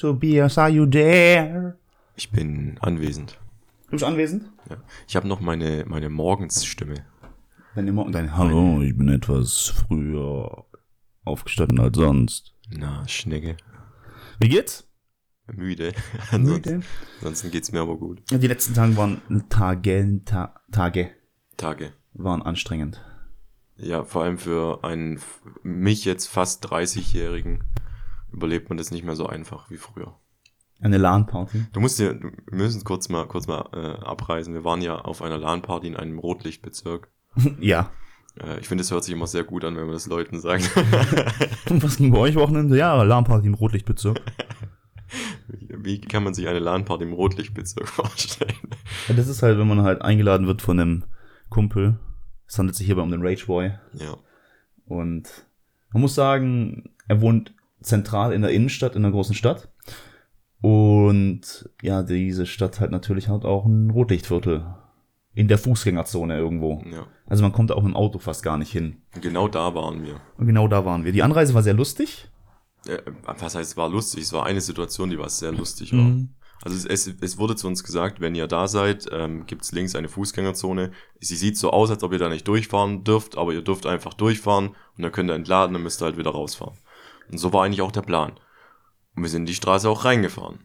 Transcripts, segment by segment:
Tobias, are you there? Ich bin anwesend. Du bist anwesend? Ja. Ich habe noch meine, meine Morgensstimme. Deine Morgen, deine Hallo, ich bin etwas früher aufgestanden als sonst. Na, Schnecke. Wie geht's? Müde. ansonsten, ansonsten geht's mir aber gut. Die letzten Tage waren Tage, Ta Tage Tage. waren anstrengend. Ja, vor allem für einen, mich jetzt fast 30-Jährigen überlebt man das nicht mehr so einfach wie früher. Eine LAN-Party. Du musst dir, wir müssen kurz mal, kurz mal äh, abreisen. Wir waren ja auf einer LAN-Party in einem Rotlichtbezirk. ja. Äh, ich finde, es hört sich immer sehr gut an, wenn man das Leuten sagt. Und was ging bei euch Wochenende? Ja, LAN-Party im Rotlichtbezirk. Wie kann man sich eine LAN-Party im Rotlichtbezirk vorstellen? Ja, das ist halt, wenn man halt eingeladen wird von einem Kumpel. Es handelt sich hierbei um den Rage Boy. Ja. Und man muss sagen, er wohnt zentral in der Innenstadt, in einer großen Stadt. Und ja, diese Stadt hat natürlich halt auch ein Rotlichtviertel. In der Fußgängerzone irgendwo. Ja. Also man kommt auch mit dem Auto fast gar nicht hin. Genau da waren wir. Und genau da waren wir. Die Anreise war sehr lustig. Äh, was heißt, es war lustig? Es war eine Situation, die was sehr lustig war. Mhm. Also es, es, wurde zu uns gesagt, wenn ihr da seid, ähm, gibt es links eine Fußgängerzone. Sie sieht so aus, als ob ihr da nicht durchfahren dürft, aber ihr dürft einfach durchfahren und dann könnt ihr entladen und müsst ihr halt wieder rausfahren. Und so war eigentlich auch der Plan. Und wir sind in die Straße auch reingefahren.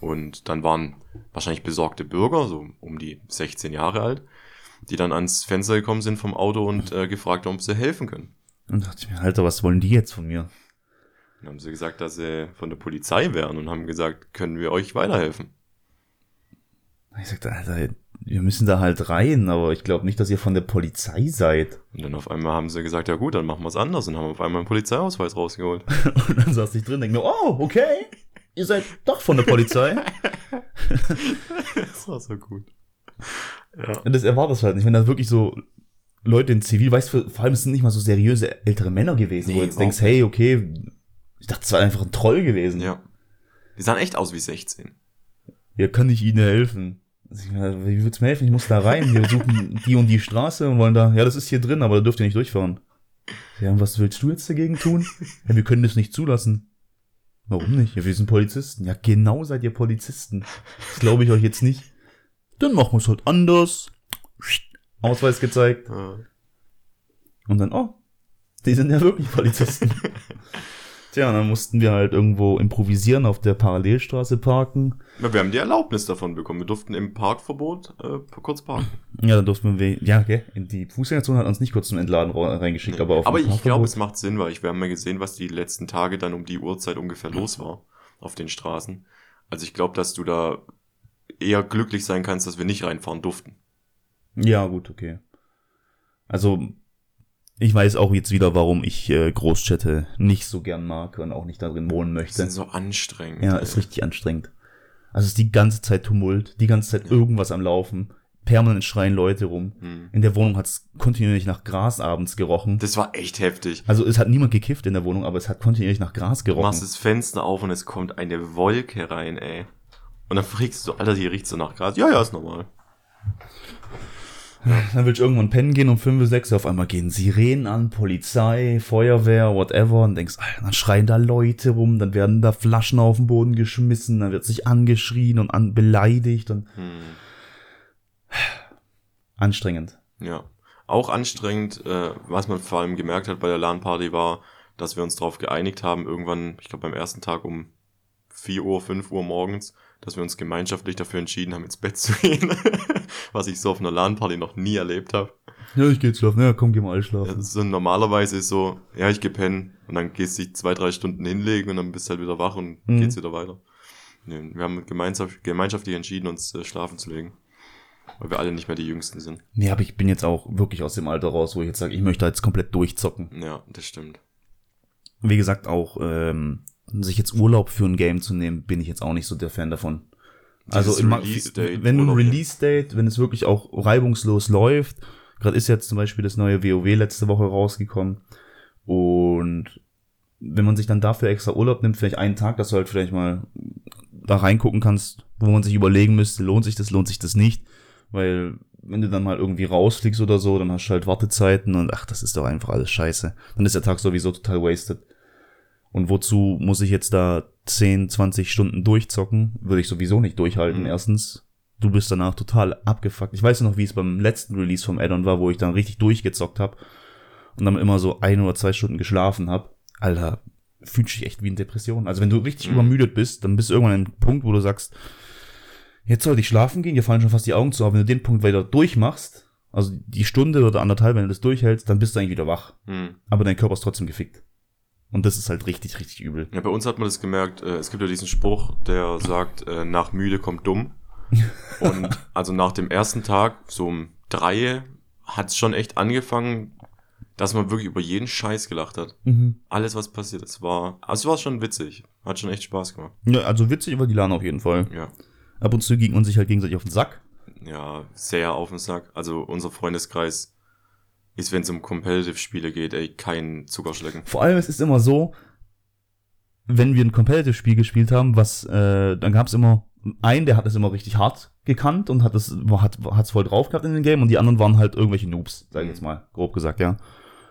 Und dann waren wahrscheinlich besorgte Bürger, so um die 16 Jahre alt, die dann ans Fenster gekommen sind vom Auto und äh, gefragt haben, ob sie helfen können. Und dachte ich mir, Alter, was wollen die jetzt von mir? Dann haben sie gesagt, dass sie von der Polizei wären und haben gesagt, können wir euch weiterhelfen? Ich sagte, Alter, wir müssen da halt rein, aber ich glaube nicht, dass ihr von der Polizei seid. Und dann auf einmal haben sie gesagt, ja gut, dann machen wir es anders und haben auf einmal einen Polizeiausweis rausgeholt. Und dann saß ich drin und denke mir, oh, okay, ihr seid doch von der Polizei. das war so gut. Ja. Und das erwartest du halt nicht, wenn da wirklich so Leute in Zivil, weißt du, vor allem es sind nicht mal so seriöse ältere Männer gewesen, wo Nee, du jetzt denkst, überhaupt hey, okay, ich dachte, es war einfach ein Troll gewesen. ja. Die sahen echt aus wie 16. Ja, kann ich Ihnen helfen? Meine, Wie willst du mir helfen? Ich muss da rein. Wir suchen die und die Straße und wollen da, ja, das ist hier drin, aber da dürft ihr nicht durchfahren. Ja, und was willst du jetzt dagegen tun? Ja, wir können das nicht zulassen. Warum nicht? Ja, wir sind Polizisten. Ja, genau seid ihr Polizisten. Das glaube ich euch jetzt nicht. Dann machen wir es halt anders. Ausweis gezeigt. Und dann, oh, die sind ja wirklich Polizisten. Tja, und dann mussten wir halt irgendwo improvisieren, auf der Parallelstraße parken. Ja, Wir haben die Erlaubnis davon bekommen. Wir durften im Parkverbot äh, kurz parken. Ja, dann durften wir, ja, okay, die Fußgängerzone hat uns nicht kurz zum Entladen reingeschickt, aber auf Aber ich glaube, es macht Sinn, weil ich, wir haben ja gesehen, was die letzten Tage dann um die Uhrzeit ungefähr los war auf den Straßen. Also ich glaube, dass du da eher glücklich sein kannst, dass wir nicht reinfahren durften. Ja, gut, okay. Also, ich weiß auch jetzt wieder, warum ich äh, Großstädte nicht so gern mag und auch nicht darin wohnen Das möchte. sind so anstrengend. Ja, ey. ist richtig anstrengend. Also es ist die ganze Zeit Tumult, die ganze Zeit irgendwas am Laufen. Permanent schreien Leute rum. Hm. In der Wohnung hat es kontinuierlich nach Gras abends gerochen. Das war echt heftig. Also es hat niemand gekifft in der Wohnung, aber es hat kontinuierlich nach Gras Du gerochen. machst das Fenster auf und es kommt eine Wolke rein, ey. Und dann fragst du, Alter, hier riecht so nach Gras. Ja, ja, ist normal. Dann willst du irgendwann pennen gehen um 5, 6, auf einmal gehen Sirenen an, Polizei, Feuerwehr, whatever, und denkst, Alter, dann schreien da Leute rum, dann werden da Flaschen auf den Boden geschmissen, dann wird sich angeschrien und an beleidigt und Hm. anstrengend. Ja. Auch anstrengend, äh, was man vor allem gemerkt hat bei der LAN-Party war, dass wir uns darauf geeinigt haben, irgendwann, ich glaube beim ersten Tag um 4 Uhr, 5 Uhr morgens, dass wir uns gemeinschaftlich dafür entschieden haben, ins Bett zu gehen. was ich so auf einer LAN-Party noch nie erlebt habe. Ja, ich geh jetzt schlafen, ja, komm, geh mal Ja, schlafen. ist so normalerweise ist so, ja, ich geh pennen und dann gehst du dich zwei, drei Stunden hinlegen und dann bist du halt wieder wach und Mhm. geht's wieder weiter. Nee, wir haben gemeinschaft, gemeinschaftlich entschieden, uns äh, schlafen zu legen. Weil wir alle nicht mehr die Jüngsten sind. Nee, aber ich bin jetzt auch wirklich aus dem Alter raus, wo ich jetzt sage, ich möchte jetzt komplett durchzocken. Ja, das stimmt. Wie gesagt, auch ähm, sich jetzt Urlaub für ein Game zu nehmen, bin ich jetzt auch nicht so der Fan davon. Also Dieses immer, Release-Date wenn du ein Urlaub Release-Date, wenn es wirklich auch reibungslos läuft, gerade ist jetzt zum Beispiel das neue WoW letzte Woche rausgekommen und wenn man sich dann dafür extra Urlaub nimmt, vielleicht einen Tag, dass du halt vielleicht mal da reingucken kannst, wo man sich überlegen müsste, lohnt sich das, lohnt sich das nicht, weil wenn du dann mal irgendwie rausfliegst oder so, dann hast du halt Wartezeiten und ach, das ist doch einfach alles scheiße. Dann ist der Tag sowieso total wasted. Und wozu muss ich jetzt da 10, 20 Stunden durchzocken? Würde ich sowieso nicht durchhalten, Mhm. erstens. Du bist danach total abgefuckt. Ich weiß noch, wie es beim letzten Release vom Addon war, wo ich dann richtig durchgezockt habe und dann immer so ein oder zwei Stunden geschlafen habe. Alter, fühlt sich echt wie eine Depression. Also wenn du richtig Mhm. übermüdet bist, dann bist du irgendwann an einem Punkt, wo du sagst, jetzt sollte ich schlafen gehen, dir fallen schon fast die Augen zu, aber wenn du den Punkt weiter durchmachst, also die Stunde oder anderthalb, wenn du das durchhältst, dann bist du eigentlich wieder wach. Hm. Aber dein Körper ist trotzdem gefickt. Und das ist halt richtig, richtig übel. Ja, bei uns hat man das gemerkt, äh, es gibt ja diesen Spruch, der sagt, äh, nach müde kommt dumm. Und also nach dem ersten Tag, so um drei, hat es schon echt angefangen, dass man wirklich über jeden Scheiß gelacht hat. Mhm. Alles, was passiert ist, war, also es war schon witzig. Hat schon echt Spaß gemacht. Ja, also witzig war die Lana auf jeden Fall. Ja. Ab und zu ging man sich halt gegenseitig auf den Sack. Ja, sehr auf den Sack. Also unser Freundeskreis ist, wenn es um Competitive-Spiele geht, ey, kein Zuckerschlecken. Vor allem, es ist immer so, wenn wir ein Competitive-Spiel gespielt haben, was, äh, dann gab es immer einen, der hat es immer richtig hart gekannt und hat es hat hat's voll drauf gehabt in dem Game und die anderen waren halt irgendwelche Noobs, sag ich jetzt mal, grob gesagt, ja.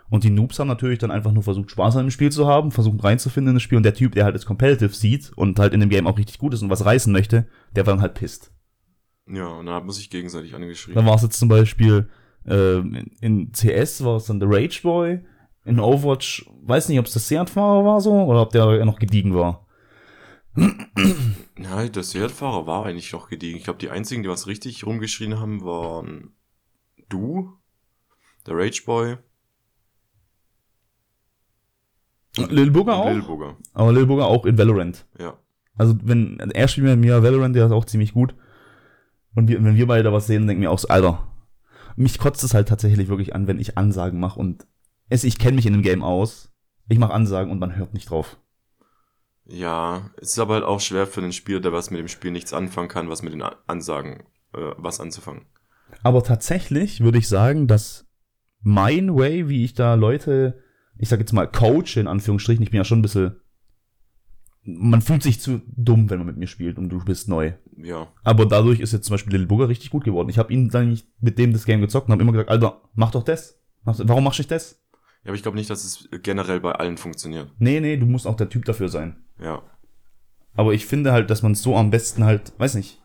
Und die Noobs haben natürlich dann einfach nur versucht, Spaß an dem Spiel zu haben, versucht reinzufinden in das Spiel und der Typ, der halt das Competitive sieht und halt in dem Game auch richtig gut ist und was reißen möchte, der war dann halt pisst. Ja, und dann hat man sich gegenseitig angeschrieben. Dann war es jetzt zum Beispiel äh, in, CS war es dann der Rage Boy. In Overwatch, weiß nicht, ob es der Seat-Fahrer war so oder ob der noch gediegen war. Ja, der Seat-Fahrer war eigentlich noch gediegen. Ich glaube, die einzigen, die was richtig rumgeschrien haben, waren du, der Rageboy Lil Booger auch. Lil Booger. Aber Lil Booger auch in Valorant. Ja. Also wenn er spielt mit mir Valorant, der ist auch ziemlich gut. Und wir, wenn wir beide da was sehen, denken wir auch so, Alter, mich kotzt es halt tatsächlich wirklich an, wenn ich Ansagen mache und es, ich kenne mich in dem Game aus. Ich mache Ansagen und man hört nicht drauf. Ja, es ist aber halt auch schwer für einen Spieler, der was mit dem Spiel nichts anfangen kann, was mit den Ansagen äh, was anzufangen. Aber tatsächlich würde ich sagen, dass mein Way, wie ich da Leute, ich sag jetzt mal, coach, in Anführungsstrichen, ich bin ja schon ein bisschen, man fühlt sich zu dumm, wenn man mit mir spielt und du bist neu. Ja. Aber dadurch ist jetzt zum Beispiel Little Booger richtig gut geworden. Ich habe ihn dann nicht mit dem das Game gezockt und habe immer gesagt, Alter, mach doch das. Warum machst du nicht das? Ja, aber ich glaube nicht, dass es generell bei allen funktioniert. Nee, nee, du musst auch der Typ dafür sein. Ja. Aber ich finde halt, dass man so am besten halt, weiß nicht.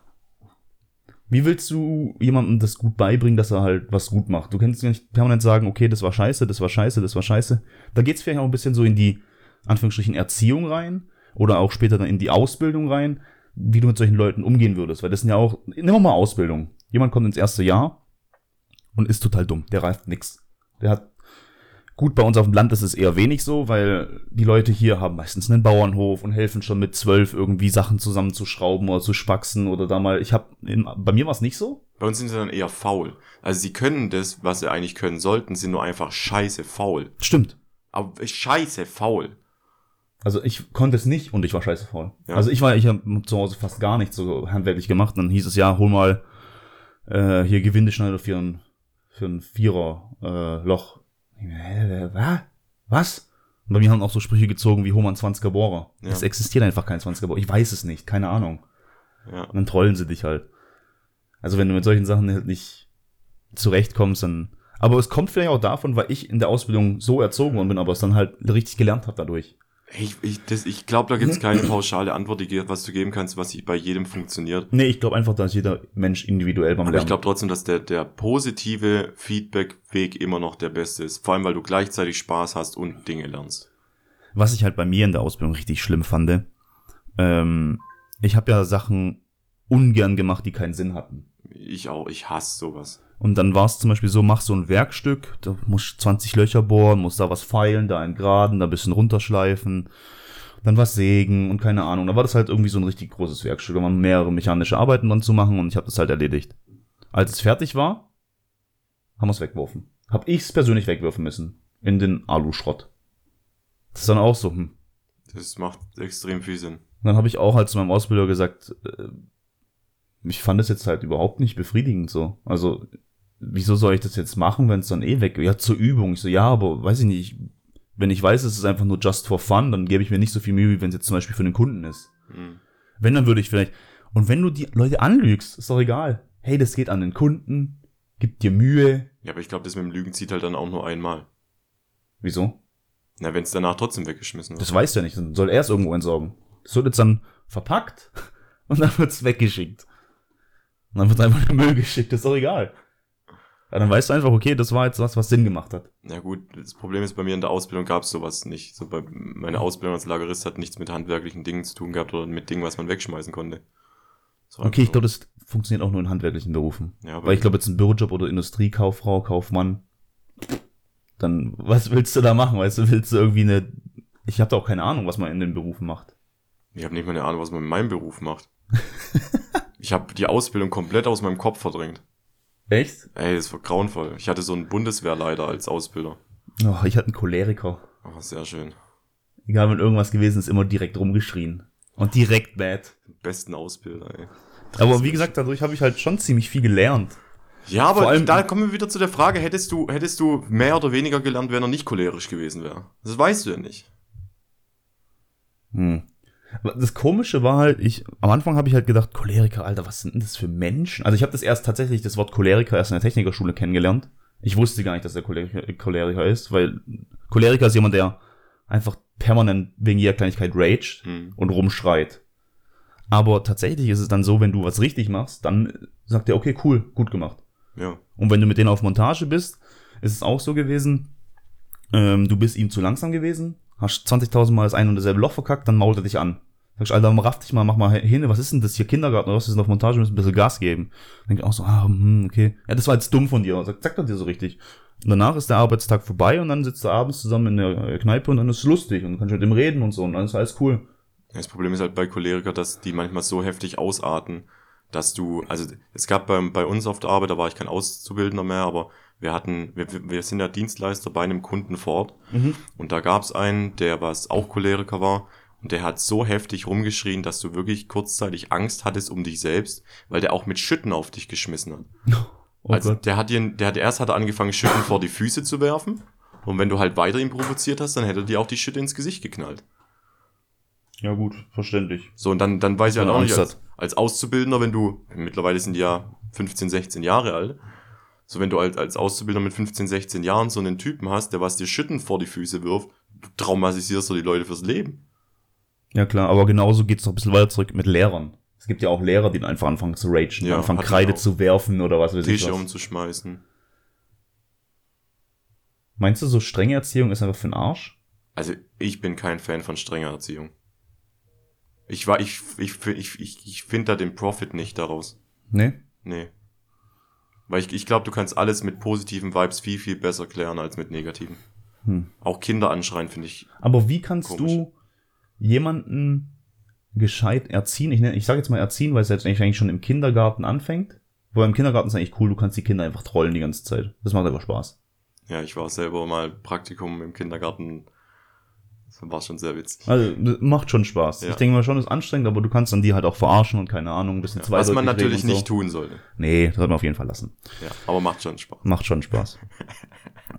Wie willst du jemandem das gut beibringen, dass er halt was gut macht? Du kannst ja nicht permanent sagen, okay, das war scheiße, das war scheiße, das war scheiße. Da geht's vielleicht auch ein bisschen so in die, Anführungsstrichen, Erziehung rein oder auch später dann in die Ausbildung rein, wie du mit solchen Leuten umgehen würdest. Weil das sind ja auch, nehmen wir mal Ausbildung. Jemand kommt ins erste Jahr und ist total dumm. Der reift nix. Der hat Gut, bei uns auf dem Land ist es eher wenig so, weil die Leute hier haben meistens einen Bauernhof und helfen schon mit zwölf irgendwie Sachen zusammenzuschrauben oder zu spaxen oder da mal. Ich habe, bei mir war es nicht so. Bei uns sind sie dann eher faul. Also sie können das, was sie eigentlich können sollten, sind nur einfach scheiße faul. Stimmt. Aber scheiße faul. Also ich konnte es nicht und ich war scheiße faul. Ja. Also ich war, ich habe zu Hause fast gar nichts so handwerklich gemacht. Dann hieß es ja, hol mal äh, hier Gewindeschneider für ein für ein Vierer äh, Loch. Hä, was? Was? Und bei mir haben auch so Sprüche gezogen wie hol mal einen 20er Bohrer. Ja. Es existiert einfach kein 20er Bohrer. Ich weiß es nicht, keine Ahnung. Ja. Und dann trollen sie dich halt. Also wenn du mit solchen Sachen halt nicht zurechtkommst, dann. Aber es kommt vielleicht auch davon, weil ich in der Ausbildung so erzogen worden bin, aber es dann halt richtig gelernt habe dadurch. Ich, ich, das, ich glaube, da gibt's keine pauschale Antwort, die, was du geben kannst, was bei jedem funktioniert. Nee, ich glaube einfach, dass jeder Mensch individuell beim Aber Lernen. ich glaube trotzdem, dass der, der positive Feedback-Weg immer noch der beste ist. Vor allem, weil du gleichzeitig Spaß hast und Dinge lernst. Was ich halt bei mir in der Ausbildung richtig schlimm fand, ähm, ich habe ja Sachen ungern gemacht, die keinen Sinn hatten. Ich auch, ich hasse sowas. Und dann war es zum Beispiel so, mach so ein Werkstück, da musst du 20 Löcher bohren, musst da was feilen, da einen Graden, da ein bisschen runterschleifen, dann was sägen und keine Ahnung. Da war das halt irgendwie so ein richtig großes Werkstück, da waren mehrere mechanische Arbeiten dran zu machen und ich habe das halt erledigt. Als es fertig war, haben wir es weggeworfen. Hab ich's persönlich wegwerfen müssen. In den Aluschrott. Das ist dann auch so, hm. Das macht extrem viel Sinn. Dann habe ich auch halt zu meinem Ausbilder gesagt, äh, ich fand es jetzt halt überhaupt nicht befriedigend so. Also, wieso soll ich das jetzt machen, wenn es dann eh weg Ja, zur Übung. Ich so, ja, aber weiß ich nicht, wenn ich weiß, es ist einfach nur just for fun, dann gebe ich mir nicht so viel Mühe, wie wenn es jetzt zum Beispiel für den Kunden ist. Hm. Wenn, dann würde ich vielleicht. Und wenn du die Leute anlügst, ist doch egal. Hey, das geht an den Kunden. gib dir Mühe. Ja, aber ich glaube, das mit dem Lügen zieht halt dann auch nur einmal. Wieso? Na, wenn es danach trotzdem weggeschmissen wird. Das weiß der nicht. Dann soll er es irgendwo entsorgen. Das wird jetzt dann verpackt und dann wird's weggeschickt. Und dann wird einfach in den Müll geschickt. Das ist doch egal. Dann weißt du einfach, okay, das war jetzt was, was Sinn gemacht hat. Ja gut, das Problem ist, bei mir in der Ausbildung gab es sowas nicht. So bei, meine Ausbildung als Lagerist hat nichts mit handwerklichen Dingen zu tun gehabt oder mit Dingen, was man wegschmeißen konnte. Okay, ich so. glaube, das funktioniert auch nur in handwerklichen Berufen. Ja, aber Weil ich glaube, jetzt ein Bürojob oder Industriekauffrau, Kaufmann, dann, was willst du da machen? Weißt du, willst du irgendwie eine, ich habe da auch keine Ahnung, was man in den Berufen macht. ich habe nicht mal eine Ahnung, was man in meinem Beruf macht. ich habe die Ausbildung komplett aus meinem Kopf verdrängt. Echt? Ey, das war grauenvoll. Ich hatte so einen Bundeswehrleiter als Ausbilder. Oh, ich hatte einen Choleriker. Oh, sehr schön. Egal, wenn irgendwas gewesen ist, immer direkt rumgeschrien. Und direkt bad. Besten Ausbilder, ey. Aber wie gesagt, dadurch habe ich halt schon ziemlich viel gelernt. Ja, aber Vor allem- da kommen wir wieder zu der Frage, hättest du, hättest du mehr oder weniger gelernt, wenn er nicht cholerisch gewesen wäre? Das weißt du ja nicht. Hm. Das Komische war halt, ich, am Anfang habe ich halt gedacht, Choleriker, Alter, was sind denn das für Menschen? Also ich habe das erst tatsächlich, das Wort Choleriker erst in der Technikerschule kennengelernt. Ich wusste gar nicht, dass der Choleriker, Choleriker ist, weil Choleriker ist jemand, der einfach permanent wegen jeder Kleinigkeit rage Hm. und rumschreit. Aber tatsächlich ist es dann so, wenn du was richtig machst, dann sagt er, okay, cool, gut gemacht. Ja. Und wenn du mit denen auf Montage bist, ist es auch so gewesen, ähm, du bist ihm zu langsam gewesen, hast 20.000 Mal das ein und dasselbe Loch verkackt, dann mault er dich an. Sagst, Alter, raff dich mal, mach mal hin, was ist denn das hier, Kindergarten oder was ist denn auf Montage, wir müssen ein bisschen Gas geben. Dann denk ich auch so, ah, hm, okay. Ja, das war jetzt dumm von dir, sagt, sagt er dir so richtig. Und danach ist der Arbeitstag vorbei und dann sitzt du abends zusammen in der äh, Kneipe und dann ist es lustig und kannst mit ihm reden und so und dann ist alles cool. Das Problem ist halt bei Choleriker, dass die manchmal so heftig ausarten, dass du, also es gab bei, bei uns auf der Arbeit, da war ich kein Auszubildender mehr, aber wir hatten, wir, wir sind ja Dienstleister bei einem Kunden vor Ort Mhm. und da gab es einen, der was auch Choleriker war und der hat so heftig rumgeschrien, dass du wirklich kurzzeitig Angst hattest um dich selbst, weil der auch mit Schütten auf dich geschmissen hat. Oh also Gott. der hat dir, der hat erst hat er angefangen Schütten vor die Füße zu werfen und wenn du halt weiter ihn provoziert hast, dann hätte er dir auch die Schütte ins Gesicht geknallt. Ja gut, verständlich. So, und dann, dann weiß ich halt auch nicht, als, als Auszubildender, wenn du, mittlerweile sind die ja 15, 16 Jahre alt, so wenn du als, als Auszubildender mit 15, 16 Jahren so einen Typen hast, der was dir Schütten vor die Füße wirft, du traumatisierst du die Leute fürs Leben. Ja klar, aber genauso geht's noch ein bisschen weiter zurück mit Lehrern. Es gibt ja auch Lehrer, die dann einfach anfangen zu ragen, Ja, anfangen Kreide zu werfen oder was weiß ich Tische umzuschmeißen. Meinst du, so strenge Erziehung ist einfach für den Arsch? Also, ich bin kein Fan von strenger Erziehung. Ich war, ich, ich, ich, ich, ich finde da den Profit nicht daraus. Nee? Nee. Weil ich, ich glaube, du kannst alles mit positiven Vibes viel, viel besser klären als mit negativen. Hm. Auch Kinder anschreien, finde ich. Aber wie kannst Komisch. du jemanden gescheit erziehen? Ich, ich sage jetzt mal erziehen, weil es jetzt eigentlich eigentlich schon im Kindergarten anfängt. Wobei im Kindergarten ist eigentlich cool, du kannst die Kinder einfach trollen die ganze Zeit. Das macht einfach Spaß. Ja, ich war selber mal Praktikum im Kindergarten. Das war schon sehr witzig. Also, macht schon Spaß. Ja. Ich denke mal schon, ist anstrengend, aber du kannst dann die halt auch verarschen und keine Ahnung, ein bisschen Ja, was man natürlich so. nicht tun sollte. Nee, das sollte man auf jeden Fall lassen. Ja, aber macht schon Spaß. Macht schon Spaß.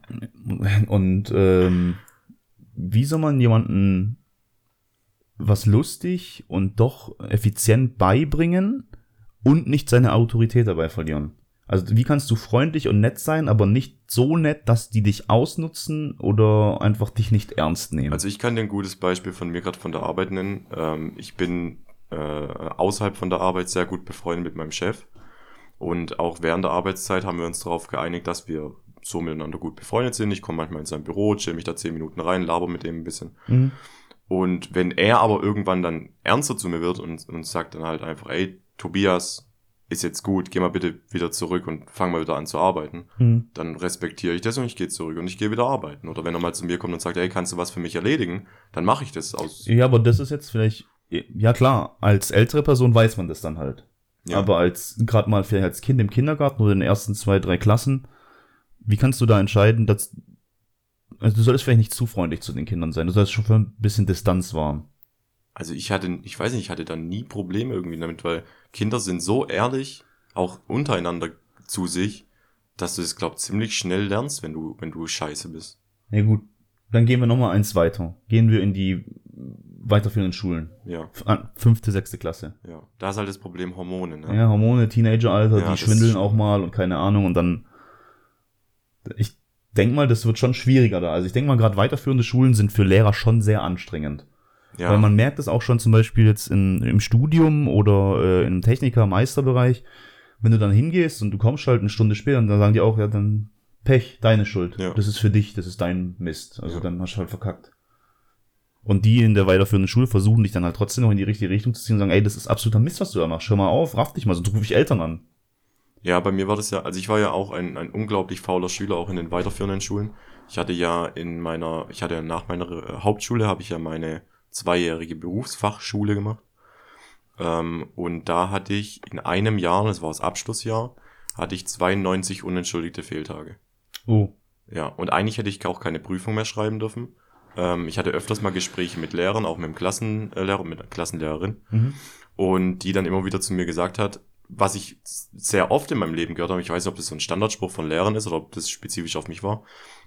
Und ähm, wie soll man jemanden was lustig und doch effizient beibringen und nicht seine Autorität dabei verlieren? Also wie kannst du freundlich und nett sein, aber nicht so nett, dass die dich ausnutzen oder einfach dich nicht ernst nehmen? Also ich kann dir ein gutes Beispiel von mir gerade von der Arbeit nennen. Ähm, ich bin äh, außerhalb von der Arbeit sehr gut befreundet mit meinem Chef. Und auch während der Arbeitszeit haben wir uns darauf geeinigt, dass wir so miteinander gut befreundet sind. Ich komme manchmal in sein Büro, chill mich da zehn Minuten rein, laber mit ihm ein bisschen. Mhm. Und wenn er aber irgendwann dann ernster zu mir wird und, und sagt dann halt einfach, ey, Tobias, ist jetzt gut, geh mal bitte wieder zurück und fang mal wieder an zu arbeiten, Mhm. dann respektiere ich das und ich gehe zurück und ich gehe wieder arbeiten. Oder wenn er mal zu mir kommt und sagt, ey, kannst du was für mich erledigen, dann mache ich das aus. Ja, aber das ist jetzt vielleicht, ja klar, als ältere Person weiß man das dann halt. Ja. Aber als gerade mal vielleicht als Kind im Kindergarten oder in den ersten zwei, drei Klassen, wie kannst du da entscheiden, dass also du solltest vielleicht nicht zu freundlich zu den Kindern sein, du solltest schon für ein bisschen Distanz wahren. Also ich hatte, ich weiß nicht, ich hatte da nie Probleme irgendwie damit, weil Kinder sind so ehrlich, auch untereinander zu sich, dass du es, glaub, ziemlich schnell lernst, wenn du, wenn du scheiße bist. Ja gut, dann gehen wir nochmal eins weiter. Gehen wir in die weiterführenden Schulen. Ja, Fünfte, sechste Klasse. ja. Da ist halt das Problem Hormone, ne? Ja, Hormone, Teenageralter, Ja, die schwindeln auch mal und keine Ahnung und dann. Ich denk mal, das wird schon schwieriger da. Also ich denke mal, gerade weiterführende Schulen sind für Lehrer schon sehr anstrengend. Ja, Weil man merkt es auch schon zum Beispiel jetzt in, im Studium oder äh, im Techniker-Meisterbereich, wenn du dann hingehst und du kommst halt eine Stunde später und dann sagen die auch, ja, dann Pech, deine Schuld. Ja. Das ist für dich, das ist dein Mist. Also Ja. dann hast du halt verkackt. Und die in der weiterführenden Schule versuchen dich dann halt trotzdem noch in die richtige Richtung zu ziehen und sagen, ey, das ist absoluter Mist, was du da machst. Hör mal auf, raff dich mal, sonst rufe ich Eltern an. Ja, bei mir war das ja, also ich war ja auch ein, ein unglaublich fauler Schüler, auch in den weiterführenden Schulen. Ich hatte ja in meiner, ich hatte ja nach meiner äh, Hauptschule, habe ich ja meine zweijährige Berufsfachschule gemacht. Ähm, und da hatte ich in einem Jahr, das war das Abschlussjahr, hatte ich 92 unentschuldigte Fehltage. Oh. Ja, und eigentlich hätte ich auch keine Prüfung mehr schreiben dürfen. Ähm, ich hatte öfters mal Gespräche mit Lehrern, auch mit dem Klassenlehrer, mit der Klassenlehrerin. Mhm. Und die dann immer wieder zu mir gesagt hat, was ich sehr oft in meinem Leben gehört habe, ich weiß nicht, ob das so ein Standardspruch von Lehrern ist oder ob das spezifisch auf mich war,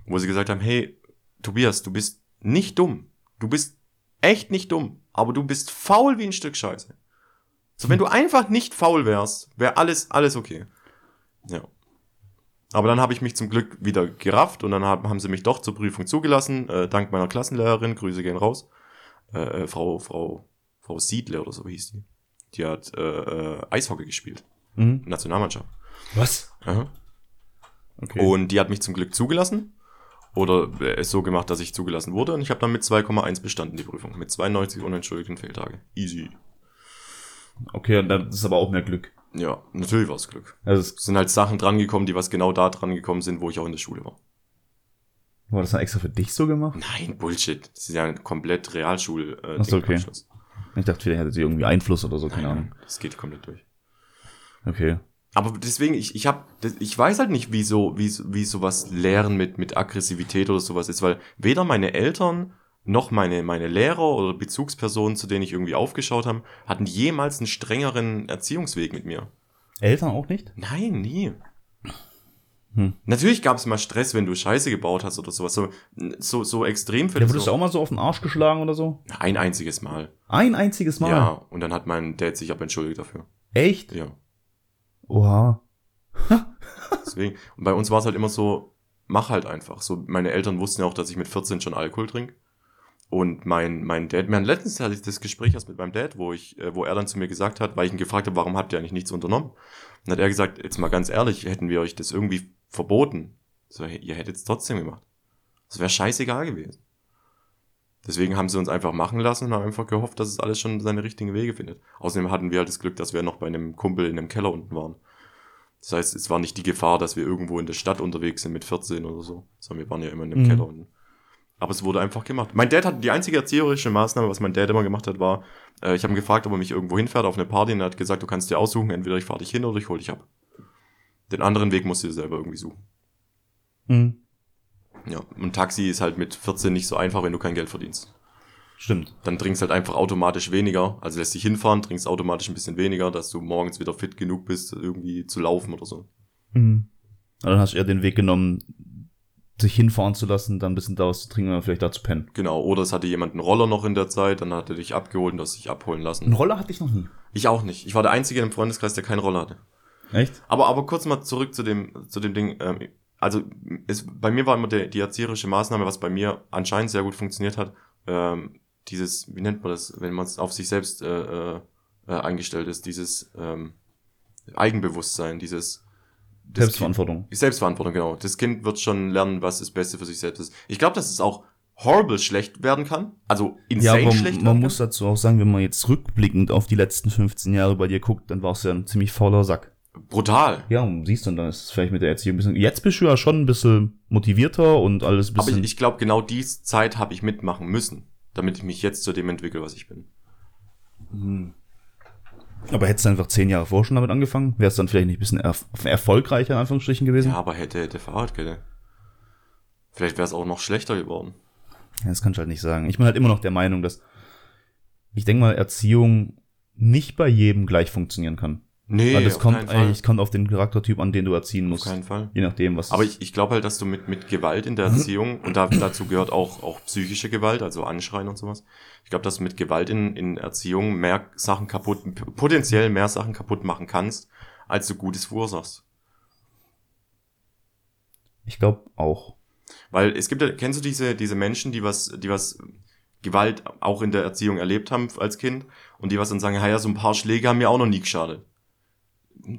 wo sie gesagt haben, hey, Tobias, du bist nicht dumm. Du bist echt nicht dumm, aber du bist faul wie ein Stück Scheiße. So, wenn du einfach nicht faul wärst, wäre alles, alles okay. Ja. Aber dann habe ich mich zum Glück wieder gerafft und dann haben, haben sie mich doch zur Prüfung zugelassen, äh, dank meiner Klassenlehrerin, Grüße gehen raus, äh, äh, Frau, Frau, Frau Siedle oder so hieß die. Die hat äh, äh, Eishockey gespielt, Mhm. Nationalmannschaft. Was? Aha. Okay. Und die hat mich zum Glück zugelassen. Oder äh, es so gemacht, dass ich zugelassen wurde. Und ich habe dann mit 2,1 bestanden die Prüfung. Mit 92 unentschuldigten Fehltage. Easy. okay, und das ist aber auch mehr Glück. Ja, natürlich war es Glück. Also es sind halt Sachen drangekommen, die was genau da dran gekommen sind, wo ich auch in der Schule war. war das dann extra für dich so gemacht? Nein, Bullshit. Das ist ja ein komplett Realschul äh, Ach so, Ding, okay. Abschluss. Ich dachte, vielleicht hätte sie irgendwie Einfluss oder so, keine Nein, Ahnung. das geht komplett durch. Okay. Aber deswegen, ich, ich hab, ich weiß halt nicht, wie so, wie, wie sowas Lehren mit, mit Aggressivität oder sowas ist, weil weder meine Eltern noch meine, meine Lehrer oder Bezugspersonen, zu denen ich irgendwie aufgeschaut habe, hatten jemals einen strengeren Erziehungsweg mit mir. Eltern auch nicht? Nein, nie. Hm. Natürlich gab es mal Stress, wenn du Scheiße gebaut hast oder sowas. So, so, so extrem für Ja, wurdest du auch mal so auf den Arsch geschlagen oder so? Ein einziges Mal. Ein einziges Mal? Ja, und dann hat mein Dad sich aber entschuldigt dafür. Echt? Ja. Oha. Deswegen. Und bei uns war es halt immer so, mach halt einfach. So, meine Eltern wussten ja auch, dass ich mit 14 schon Alkohol trinke. Und mein, mein Dad, mein letztens hatte ich das Gespräch erst mit meinem Dad, wo ich, äh, wo er dann zu mir gesagt hat, weil ich ihn gefragt habe, warum habt ihr eigentlich nichts unternommen? Dann hat er gesagt, jetzt mal ganz ehrlich, hätten wir euch das irgendwie verboten. So, ihr hättet es trotzdem gemacht. Das wäre scheißegal gewesen. Deswegen haben sie uns einfach machen lassen und haben einfach gehofft, dass es alles schon seine richtigen Wege findet. Außerdem hatten wir halt das Glück, dass wir noch bei einem Kumpel in einem Keller unten waren. Das heißt, es war nicht die Gefahr, dass wir irgendwo in der Stadt unterwegs sind mit 14 oder so, sondern wir waren ja immer in einem Mhm. Keller unten. Aber es wurde einfach gemacht. Mein Dad hat die einzige erzieherische Maßnahme, was mein Dad immer gemacht hat, war, äh, ich habe ihn gefragt, ob er mich irgendwo hinfährt auf eine Party und er hat gesagt, du kannst dir aussuchen, entweder ich fahre dich hin oder ich hol dich ab. Den anderen Weg musst du dir selber irgendwie suchen. Mhm. Ja, und Taxi ist halt mit 14 nicht so einfach, wenn du kein Geld verdienst. Stimmt. Dann trinkst halt einfach automatisch weniger, also lässt dich hinfahren, trinkst automatisch ein bisschen weniger, dass du morgens wieder fit genug bist, irgendwie zu laufen oder so. Mhm. Aber dann hast du eher den Weg genommen, sich hinfahren zu lassen, dann ein bisschen daraus zu trinken oder vielleicht da zu pennen. Genau, oder es hatte jemand einen Roller noch in der Zeit, dann hat er dich abgeholt und hast dich abholen Einen lassen. Roller hatte ich noch nie. Ich auch nicht. Ich war der Einzige im Freundeskreis, der keinen Roller hatte. Echt? Aber, aber kurz mal zurück zu dem, zu dem Ding. Ähm, also es, bei mir war immer der, die erzieherische Maßnahme, was bei mir anscheinend sehr gut funktioniert hat, ähm, dieses, wie nennt man das, wenn man es auf sich selbst äh, äh, äh, eingestellt ist, dieses ähm, Eigenbewusstsein, dieses Selbstverantwortung. Kind, Selbstverantwortung, genau. Das Kind wird schon lernen, was das Beste für sich selbst ist. Ich glaube, dass es auch horrible schlecht werden kann. Also Ja, insane aber schlecht man muss dazu auch sagen, wenn man jetzt rückblickend auf die letzten 15 Jahre bei dir guckt, dann warst du ja ein ziemlich fauler Sack. kann. Brutal. Ja, und siehst du, dann ist es vielleicht mit der Erziehung ein bisschen. Jetzt bist du ja schon ein bisschen motivierter und alles ein Aber bisschen. ich, ich glaube, genau die Zeit habe ich mitmachen müssen, damit ich mich jetzt zu dem entwickle, was ich bin. Aber hättest du einfach zehn Jahre vorher schon damit angefangen, wärst du dann vielleicht nicht ein bisschen erf erfolgreicher in Anführungsstrichen gewesen? Ja, aber hätte, hätte Fahrradkette. Vielleicht wäre es auch noch schlechter geworden. Ja, das kann ich halt nicht sagen. Ich bin halt immer noch der Meinung, dass ich denke mal, Erziehung nicht bei jedem gleich funktionieren kann. Nee, Weil das auf kommt eigentlich kommt auf den Charaktertyp an, den du erziehen Auf musst. keinen Fall. Je nachdem, was. Aber ich, ich glaube halt, dass du mit, mit Gewalt in der Erziehung, und da, dazu gehört auch, auch psychische Gewalt, also Anschreien und sowas. Ich glaube, dass du mit Gewalt in, in Erziehung mehr Sachen kaputt, potenziell mehr Sachen kaputt machen kannst, als du Gutes verursachst. ich glaube auch. Weil es gibt ja, kennst du diese, diese Menschen, die was, die was Gewalt auch in der Erziehung erlebt haben als Kind und die was dann sagen, ja, so ein paar Schläge haben mir auch noch nie geschadet.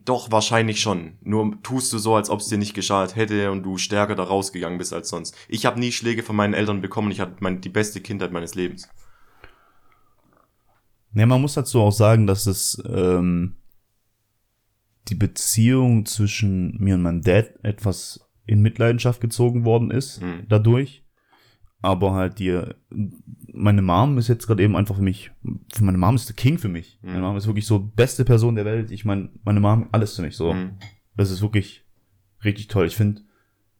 Doch, wahrscheinlich schon. Nur tust du so, als ob es dir nicht geschadet hätte und du stärker da rausgegangen bist als sonst. Ich habe nie Schläge von meinen Eltern bekommen. Ich hatte mein, die beste Kindheit meines Lebens. Ja, man muss dazu auch sagen, dass es ähm, die Beziehung zwischen mir und meinem Dad etwas in Mitleidenschaft gezogen worden ist Mhm. dadurch. Aber halt die, meine Mom ist jetzt gerade eben einfach für mich, für meine Mom ist der King für mich. Mhm. Meine Mom ist wirklich so beste Person der Welt. Ich meine, meine Mom alles für mich so. Mhm. Das ist wirklich richtig toll. Ich finde,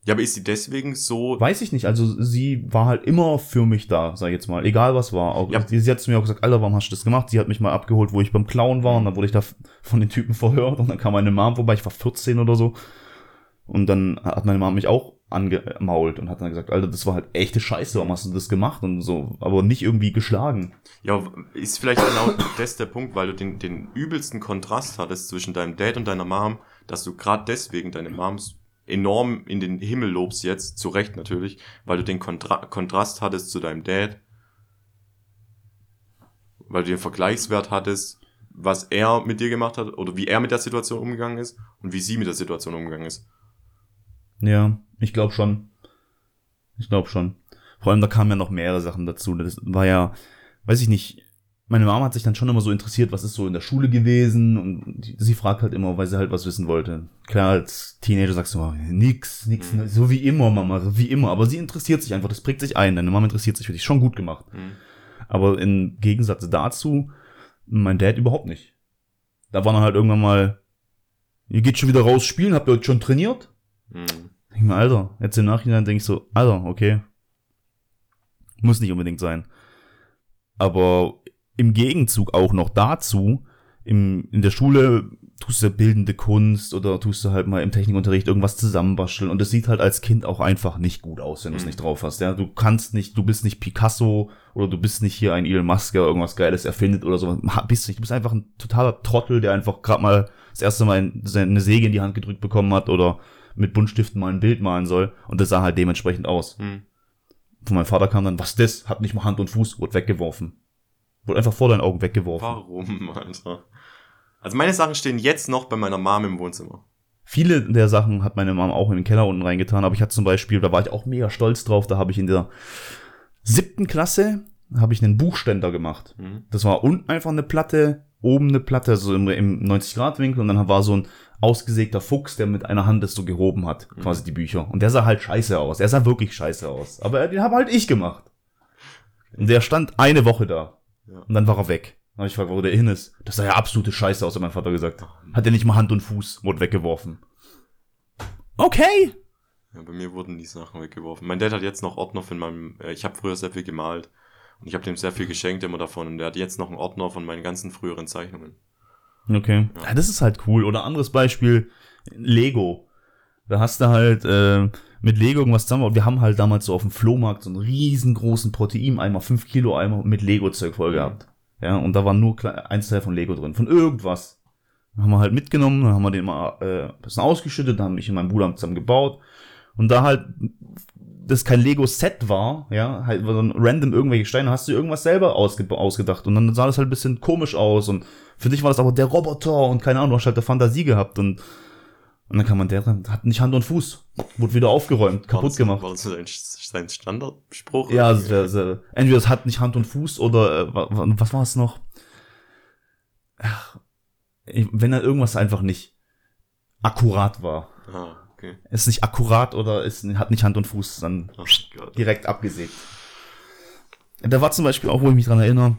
Ja, aber ist sie deswegen so. weiß ich nicht. Also sie war halt immer für mich da, sag ich jetzt mal. Egal was war. Auch, Ja. sie, sie hat zu mir auch gesagt, Alter, warum hast du das gemacht? Sie hat mich mal abgeholt, wo ich beim Klauen war. Und dann wurde ich da von den Typen verhört. Und dann kam meine Mom vorbei. Ich war 14 oder so. Und dann hat meine Mom mich auch angemault und hat dann gesagt, Alter, das war halt echte Scheiße. Warum hast du das gemacht? Und so. Aber nicht irgendwie geschlagen. Ja, ist vielleicht genau das der Punkt, weil du den, den übelsten Kontrast hattest zwischen deinem Dad und deiner Mom, dass du gerade deswegen deine Moms enorm in den Himmel lobst jetzt, zu Recht natürlich, weil du den Kontra Kontrast hattest zu deinem Dad, weil du den Vergleichswert hattest, was er mit dir gemacht hat oder wie er mit der Situation umgegangen ist und wie sie mit der Situation umgegangen ist. Ja, ich glaube schon. Ich glaube schon. Vor allem, da kamen ja noch mehrere Sachen dazu. Das war ja, weiß ich nicht, meine Mama hat sich dann schon immer so interessiert, was ist so in der Schule gewesen und sie fragt halt immer, weil sie halt was wissen wollte. Klar, als Teenager sagst du mal, nix, nix, Mhm. so wie immer, Mama, so wie immer. Aber sie interessiert sich einfach, das prägt sich ein. Deine Mama interessiert sich für dich, schon gut gemacht. Hm. Aber im Gegensatz dazu, mein Dad überhaupt nicht. Da war dann halt irgendwann mal, ihr geht schon wieder raus spielen, habt ihr heute schon trainiert? Hm. Ich mir, Alter, jetzt im Nachhinein denke ich so, Alter, okay. Muss nicht unbedingt sein. Aber im Gegenzug auch noch dazu, im, in der Schule tust du bildende Kunst oder tust du halt mal im Technikunterricht irgendwas zusammenbasteln und es sieht halt als Kind auch einfach nicht gut aus, wenn du es Mhm. nicht drauf hast. Ja, du kannst nicht, du bist nicht Picasso oder du bist nicht hier ein Elon Musk, der irgendwas Geiles erfindet oder so. Ha- Bist nicht. Du bist einfach ein totaler Trottel, der einfach gerade mal das erste Mal ein- seine Säge in die Hand gedrückt bekommen hat oder mit Buntstiften mal ein Bild malen soll und das sah halt dementsprechend aus. Hm. Von meinem Vater kam dann, was das? Hat nicht mal Hand und Fuß, wurde weggeworfen. Wurde einfach vor deinen Augen weggeworfen. Warum, Alter? Also meine Sachen stehen jetzt noch bei meiner Mom im Wohnzimmer. Viele der Sachen hat meine Mom auch in den Keller unten reingetan, aber ich hatte zum Beispiel, da war ich auch mega stolz drauf, da habe ich in der siebten Klasse, habe ich einen Buchständer gemacht. Hm. Das war unten einfach eine Platte, oben eine Platte, also im, im 90-Grad-Winkel und dann war so ein ausgesägter Fuchs, der mit einer Hand das so gehoben hat, Mhm. quasi die Bücher. Und der sah halt scheiße aus. Er sah wirklich scheiße aus. Aber den habe halt ich gemacht. Und der stand eine Woche da. Ja. Und dann war er weg. Dann habe ich gefragt, wo der hin ist. Das sah ja absolute Scheiße aus, hat mein Vater gesagt. Hat er nicht mal Hand und Fuß, wurde weggeworfen. Okay. Ja, bei mir wurden die Sachen weggeworfen. Mein Dad hat jetzt noch Ordner von meinem, äh, ich habe früher sehr viel gemalt und ich habe dem sehr viel geschenkt immer davon und der hat jetzt noch einen Ordner von meinen ganzen früheren Zeichnungen. Okay. Ja. Ja, das ist halt cool. Oder anderes Beispiel, Lego. Da hast du halt äh, mit Lego irgendwas zusammen. Wir haben halt damals so auf dem Flohmarkt so einen riesengroßen Proteineimer, 5 Kilo Eimer mit Lego-Zeug voll gehabt. Ja, und da war nur ein Teil von Lego drin, von irgendwas. Dann haben wir halt mitgenommen, dann haben wir den mal äh, ein bisschen ausgeschüttet, dann haben ich und mein Bruder zusammen gebaut. Und da halt das kein Lego-Set war, ja, halt so ein random irgendwelche Steine, hast du irgendwas selber ausge ausgedacht. Und dann sah das halt ein bisschen komisch aus. Und für dich war das aber der Roboter und keine Ahnung, du hast halt der Fantasie gehabt. Und, und dann kann man der, hat nicht Hand und Fuß. Wurde wieder aufgeräumt, War kaputt das- gemacht. War das sein, sein Standardspruch? Ja, wär, sehr, entweder es hat nicht Hand und Fuß oder äh, wa- wa- was war es noch? Ach, wenn dann irgendwas einfach nicht akkurat war. Ah, okay. Ist nicht akkurat oder ist, hat nicht Hand und Fuß, dann Gott. direkt abgesägt. Da war zum Beispiel auch, wo ich mich dran erinnere,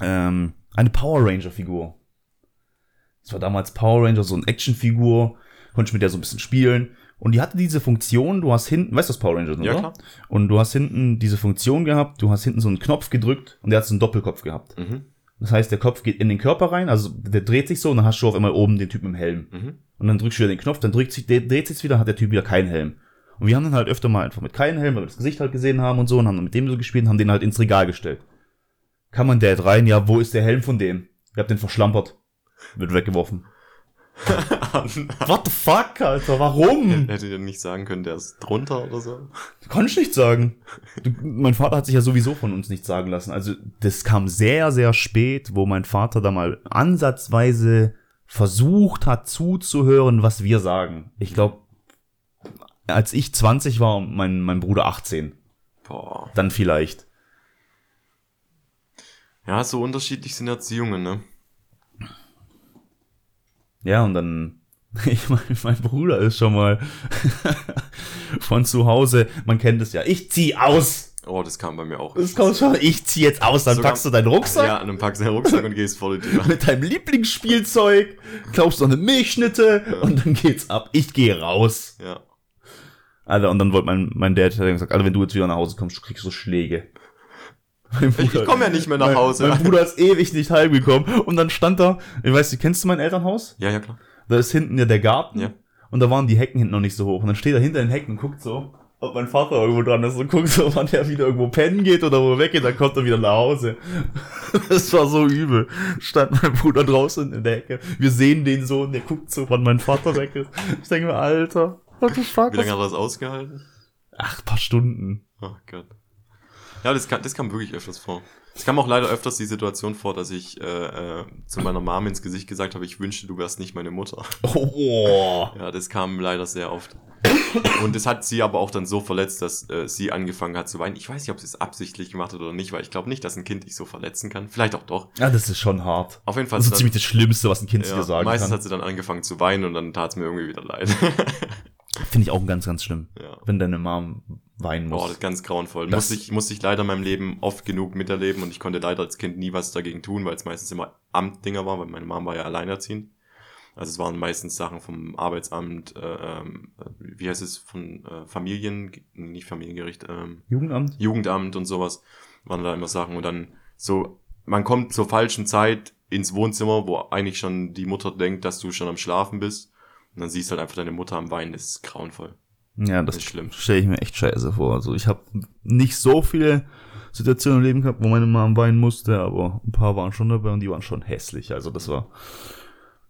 ähm, eine Power Ranger Figur. Das war damals Power Ranger, so eine Actionfigur, konnte ich mit der so ein bisschen spielen. Und die hatte diese Funktion, du hast hinten, weißt du, was Power Ranger sind, Ja, oder? klar. Und du hast hinten diese Funktion gehabt, du hast hinten so einen Knopf gedrückt und der hat so einen Doppelkopf gehabt. Mhm. Das heißt, der Kopf geht in den Körper rein, also der dreht sich so und dann hast du auf einmal oben den Typen im Helm. Mhm. Und dann drückst du wieder den Knopf, dann dreht sich, dreht sich wieder, hat der Typ wieder keinen Helm. Und wir haben dann halt öfter mal einfach mit keinem Helm, weil wir das Gesicht halt gesehen haben und so, und haben dann mit dem so gespielt und haben den halt ins Regal gestellt. Kann man Dad rein? Ja, wo ist der Helm von dem? Ihr habt den verschlampert. Wird weggeworfen. What the fuck, Alter? Warum? Hätte dir nicht sagen können, der ist drunter oder so. Kann ich nicht sagen. Du, mein Vater hat sich ja sowieso von uns nichts sagen lassen. Also das kam sehr, sehr spät, wo mein Vater da mal ansatzweise versucht hat zuzuhören, was wir sagen. Ich glaube, als ich 20 war, mein, mein Bruder 18. Boah. Dann vielleicht. Ja, so unterschiedlich sind Erziehungen, ne? Ja, und dann, ich meine, mein Bruder ist schon mal von zu Hause, man kennt es ja, ich zieh aus. Oh, das kam bei mir auch. Das kommt schon, ich zieh jetzt aus, dann Sogar- packst du deinen Rucksack. Ja, und dann packst du den Rucksack und gehst vor die Tür. mit deinem Lieblingsspielzeug, klaubst noch eine Milchschnitte und dann geht's ab. Ich gehe raus. Ja. Alter, und dann wollte mein, mein Dad hat gesagt, Alter, wenn du jetzt wieder nach Hause kommst, kriegst du Schläge. Ich, ich komme ja nicht mehr nach Hause. Mein Bruder ist ewig nicht heimgekommen. Und dann stand da, ich weiß nicht, kennst du mein Elternhaus? Ja, ja, klar. Da ist hinten ja der Garten. Ja. Und da waren die Hecken hinten noch nicht so hoch. Und dann steht er hinter den Hecken und guckt so, ob mein Vater irgendwo dran ist und guckt so, wann er wieder irgendwo pennen geht oder wo er weggeht, dann kommt er wieder nach Hause. Das war so übel. Stand mein Bruder draußen in der Hecke. Wir sehen den so und der guckt so, wann mein Vater weg ist. Ich denke mir, Alter, what the fuck? Wie lange hat er das ausgehalten? Ach, paar Stunden. Oh Gott. Ja, das, kann, das kam wirklich öfters vor. Es kam auch leider öfters die Situation vor, dass ich äh, äh, zu meiner Mom ins Gesicht gesagt habe, ich wünschte, du wärst nicht meine Mutter. Oh. Ja, das kam leider sehr oft. Und das hat sie aber auch dann so verletzt, dass äh, sie angefangen hat zu weinen. Ich weiß nicht, ob sie es absichtlich gemacht hat oder nicht, weil ich glaube nicht, dass ein Kind dich so verletzen kann. Vielleicht auch doch. Ja, das ist schon hart. Auf jeden Fall. Das ist ziemlich das Schlimmste, was ein Kind dann, zu dir ja, sagen meistens kann. hat sie dann angefangen zu weinen und dann tat es mir irgendwie wieder leid. Finde ich auch ganz, ganz schlimm. ja. Wenn deine Mom weinen muss. Boah, das ist ganz grauenvoll. Das- Musste ich, musste ich leider in meinem Leben oft genug miterleben und ich konnte leider als Kind nie was dagegen tun, weil es meistens immer Amtdinger war, weil meine Mom war ja alleinerziehend. Also es waren meistens Sachen vom Arbeitsamt, äh, ähm, wie heißt es, von äh, Familien, nicht Familiengericht, ähm, Jugendamt? Jugendamt und sowas, waren da immer Sachen. Und dann so, man kommt zur falschen Zeit ins Wohnzimmer, wo eigentlich schon die Mutter denkt, dass du schon am Schlafen bist. Und dann siehst du halt einfach deine Mutter am Weinen, das ist grauenvoll. Ja, das Das ist schlimm. stelle ich mir echt scheiße vor. Also ich habe nicht so viele Situationen im Leben gehabt, wo meine Mom weinen musste, aber ein paar waren schon dabei und die waren schon hässlich. Also das war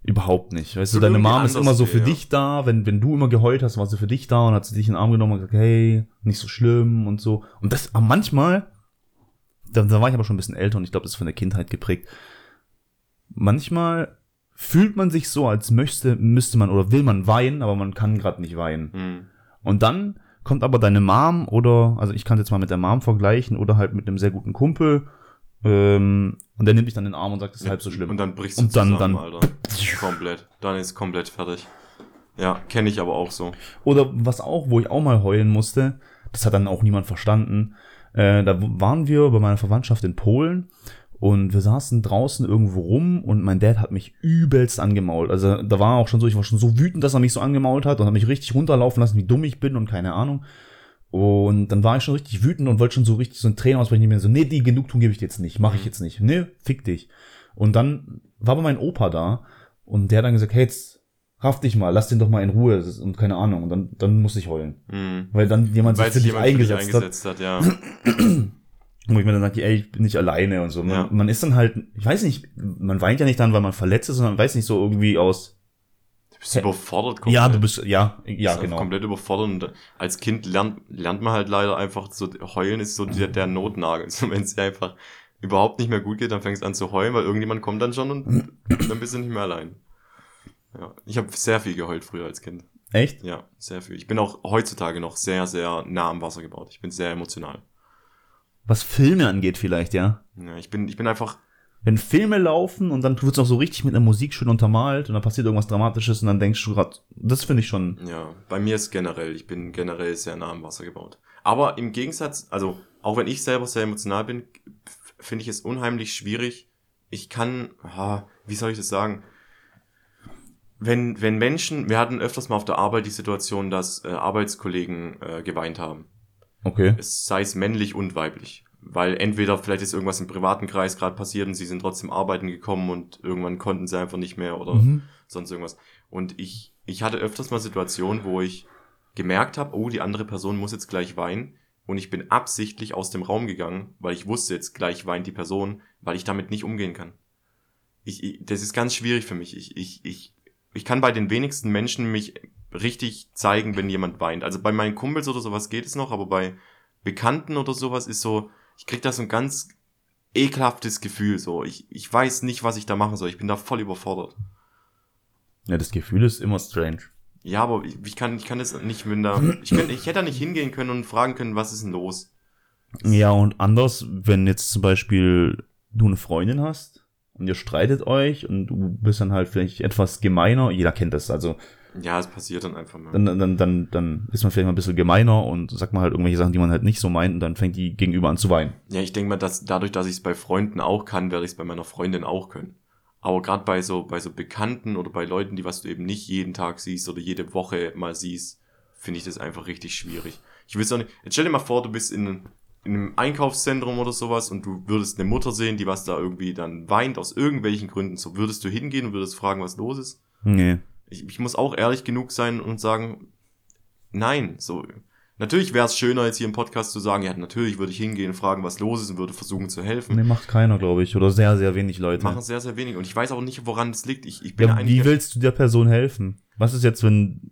überhaupt nicht. Weißt du, deine Mom ist immer so für ja. dich da, wenn, wenn du immer geheult hast, war sie für dich da und hat sie dich in den Arm genommen und gesagt, hey, nicht so schlimm und so. Und das aber manchmal, da, da war ich aber schon ein bisschen älter und ich glaube, das ist von der Kindheit geprägt. Manchmal fühlt man sich so, als möchte, müsste man oder will man weinen, aber man kann gerade nicht weinen. Hm. Und dann kommt aber deine Mom oder, also ich kann es jetzt mal mit der Mom vergleichen oder halt mit einem sehr guten Kumpel ähm, und der nimmt dich dann in den Arm und sagt, das ist halb so schlimm. Und dann brichst du Und dann- zusammen, dann- Alter. Komplett. Dann ist komplett fertig. Ja, kenne ich aber auch so. Oder was auch, wo ich auch mal heulen musste, das hat dann auch niemand verstanden. Äh, da waren wir bei meiner Verwandtschaft in Polen und wir saßen draußen irgendwo rum und mein Dad hat mich übelst angemault. Also da war auch schon so, ich war schon so wütend, dass er mich so angemault hat und hat mich richtig runterlaufen lassen, wie dumm ich bin und keine Ahnung. Und dann war ich schon richtig wütend und wollte schon so richtig so ein Tränen ausbrechen. Ich mir so, nee, die Genugtuung gebe ich jetzt nicht, mache ich jetzt nicht. Nee, fick dich. Und dann war aber mein Opa da und der hat dann gesagt, hey, jetzt raff dich mal, lass den doch mal in Ruhe und keine Ahnung. Und dann, dann musste ich heulen. Hm. Weil dann jemand Weil sich sich für dich jemand dich eingesetzt, hat. eingesetzt hat, ja. Wo ich mir dann sage, ey, ich bin nicht alleine und so. Man, Ja. man ist dann halt, ich weiß nicht, man weint ja nicht dann, weil man verletzt ist, sondern weiß nicht so irgendwie aus. Du bist überfordert Ja, du bist, ja, ja, Ist genau. Komplett überfordert. Und als Kind lernt, lernt man halt leider einfach so, heulen ist so der, der Notnagel. So, wenn es dir einfach überhaupt nicht mehr gut geht, dann fängst du an zu heulen, weil irgendjemand kommt dann schon und dann bist du nicht mehr allein. Ja, ich habe sehr viel geheult früher als Kind. Echt? Ja, sehr viel. Ich bin auch heutzutage noch sehr, sehr nah am Wasser gebaut. Ich bin sehr emotional. Was Filme angeht vielleicht, ja. Ja, ich bin, ich bin einfach, Wenn Filme laufen und dann wird's noch so richtig mit einer Musik schön untermalt und dann passiert irgendwas Dramatisches und dann denkst du grad, das finde ich schon. ja, bei mir ist generell, ich bin generell sehr nah am Wasser gebaut. Aber im Gegensatz, also auch wenn ich selber sehr emotional bin, finde ich es unheimlich schwierig. Ich kann, ah, wie soll ich das sagen? Wenn, wenn Menschen, wir hatten öfters mal auf der Arbeit die Situation, dass äh, Arbeitskollegen äh, geweint haben. Okay. Es sei es männlich und weiblich. weil entweder vielleicht ist irgendwas im privaten Kreis gerade passiert und sie sind trotzdem arbeiten gekommen und irgendwann konnten sie einfach nicht mehr oder Mhm. sonst irgendwas. Und ich, ich hatte öfters mal Situationen, wo ich gemerkt habe, oh, die andere Person muss jetzt gleich weinen. Und ich bin absichtlich aus dem Raum gegangen, weil ich wusste, jetzt gleich weint die Person, weil ich damit nicht umgehen kann. Ich, ich, das ist ganz schwierig für mich. Ich, ich, ich, ich kann bei den wenigsten Menschen mich richtig zeigen, wenn jemand weint. Also bei meinen Kumpels oder sowas geht es noch, aber bei Bekannten oder sowas ist so, ich krieg da so ein ganz ekelhaftes Gefühl. So, ich, ich weiß nicht, was ich da machen soll. Ich bin da voll überfordert. Ja, das Gefühl ist immer strange. Ja, aber ich, ich kann, ich kann das nicht, wenn da, ich, kann, ich hätte da nicht hingehen können und fragen können, was ist denn los? Ja, und anders, wenn jetzt zum Beispiel du eine Freundin hast und ihr streitet euch und du bist dann halt vielleicht etwas gemeiner, jeder kennt das, also Ja, es passiert dann einfach mal. dann, dann, dann, dann ist man vielleicht mal ein bisschen gemeiner und sagt mal halt irgendwelche Sachen, die man halt nicht so meint und dann fängt die gegenüber an zu weinen. Ja, ich denke mal, dass dadurch, dass ich es bei Freunden auch kann, werde ich es bei meiner Freundin auch können. Aber gerade bei so, bei so Bekannten oder bei Leuten, die was du eben nicht jeden Tag siehst oder jede Woche mal siehst, finde ich das einfach richtig schwierig. Ich will auch nicht. Jetzt stell dir mal vor, du bist in, in einem Einkaufszentrum oder sowas und du würdest eine Mutter sehen, die was da irgendwie dann weint aus irgendwelchen Gründen. So würdest du hingehen und würdest fragen, was los ist. Nee. Ich, ich muss auch ehrlich genug sein und sagen, nein, so. Natürlich wäre es schöner, jetzt hier im Podcast zu sagen, ja, natürlich würde ich hingehen, fragen, was los ist und würde versuchen zu helfen. Nee, macht keiner, glaube ich. Oder sehr, sehr wenig Leute. Machen sehr, sehr wenig. Und ich weiß auch nicht, woran es liegt. Ich, ich bin Ja, wie willst du der Person helfen? Was ist jetzt, wenn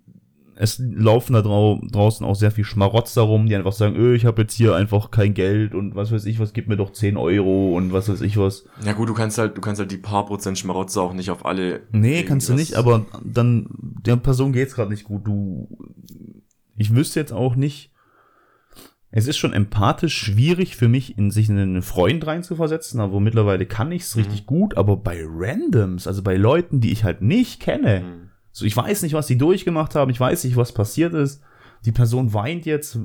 es laufen da drau draußen auch sehr viel Schmarotzer rum, die einfach sagen, öh, ich habe jetzt hier einfach kein Geld und was weiß ich was, gib mir doch 10 Euro und was weiß ich was. ja gut, du kannst halt, du kannst halt die paar Prozent Schmarotzer auch nicht auf alle. Nee, kannst du nicht, aber dann, der Person geht's gerade nicht gut. Du, ich wüsste jetzt auch nicht, es ist schon empathisch schwierig für mich, in sich in einen Freund reinzuversetzen, aber mittlerweile kann ich's richtig gut, aber bei Randoms, also bei Leuten, die ich halt nicht kenne, Hm. So ich weiß nicht, was die durchgemacht haben, ich weiß nicht, was passiert ist, die Person weint jetzt,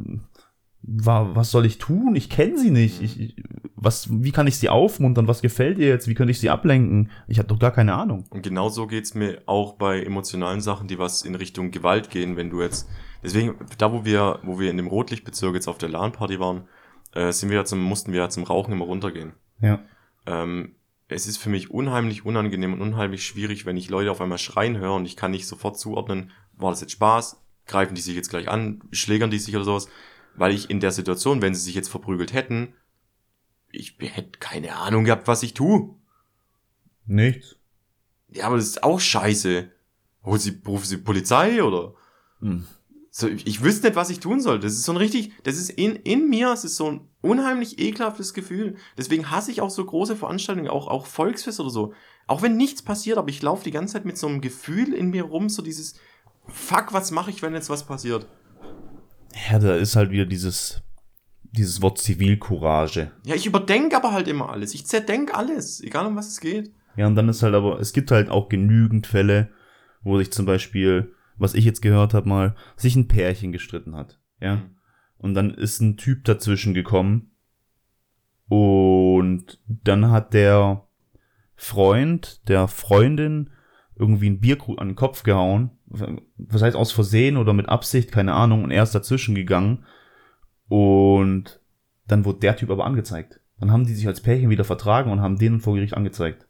wa, was soll ich tun? Ich kenne sie nicht. Ich, ich, was, wie kann ich sie aufmuntern? Was gefällt ihr jetzt? Wie könnte ich sie ablenken? Ich habe doch gar keine Ahnung. Und genauso geht's mir auch bei emotionalen Sachen, die was in Richtung Gewalt gehen, wenn du jetzt, deswegen, da wo wir, wo wir in dem Rotlichtbezirk jetzt auf der LAN-Party waren, äh, sind wir ja zum, mussten wir ja zum Rauchen immer runtergehen. Ja. Ähm, es ist für mich unheimlich unangenehm und unheimlich schwierig, wenn ich Leute auf einmal schreien höre und ich kann nicht sofort zuordnen, war das jetzt Spaß? Greifen die sich jetzt gleich an? Schlägern die sich oder sowas? Weil ich in der Situation, wenn sie sich jetzt verprügelt hätten, ich hätte keine Ahnung gehabt, was ich tue. Nichts. Ja, aber das ist auch scheiße. Holt sie, rufen sie Polizei oder? Hm. So, ich, ich wüsste nicht, was ich tun soll. Das ist so ein richtig, das ist in, in mir, es ist so ein unheimlich ekelhaftes Gefühl. Deswegen hasse ich auch so große Veranstaltungen, auch, auch Volksfest oder so. Auch wenn nichts passiert, aber ich laufe die ganze Zeit mit so einem Gefühl in mir rum, so dieses, fuck, was mache ich, wenn jetzt was passiert? Ja, da ist halt wieder dieses, dieses Wort Zivilcourage. Ja, ich überdenke aber halt immer alles. Ich zerdenk alles, egal um was es geht. Ja, und dann ist halt aber, es gibt halt auch genügend Fälle, wo sich zum Beispiel, was ich jetzt gehört habe mal, sich ein Pärchen gestritten hat. Ja. Und dann ist ein Typ dazwischen gekommen. Und dann hat der Freund der Freundin irgendwie ein Bierkrug an den Kopf gehauen. Was heißt aus Versehen oder mit Absicht, keine Ahnung. Und er ist dazwischen gegangen. Und dann wurde der Typ aber angezeigt. Dann haben die sich als Pärchen wieder vertragen und haben den vor Gericht angezeigt.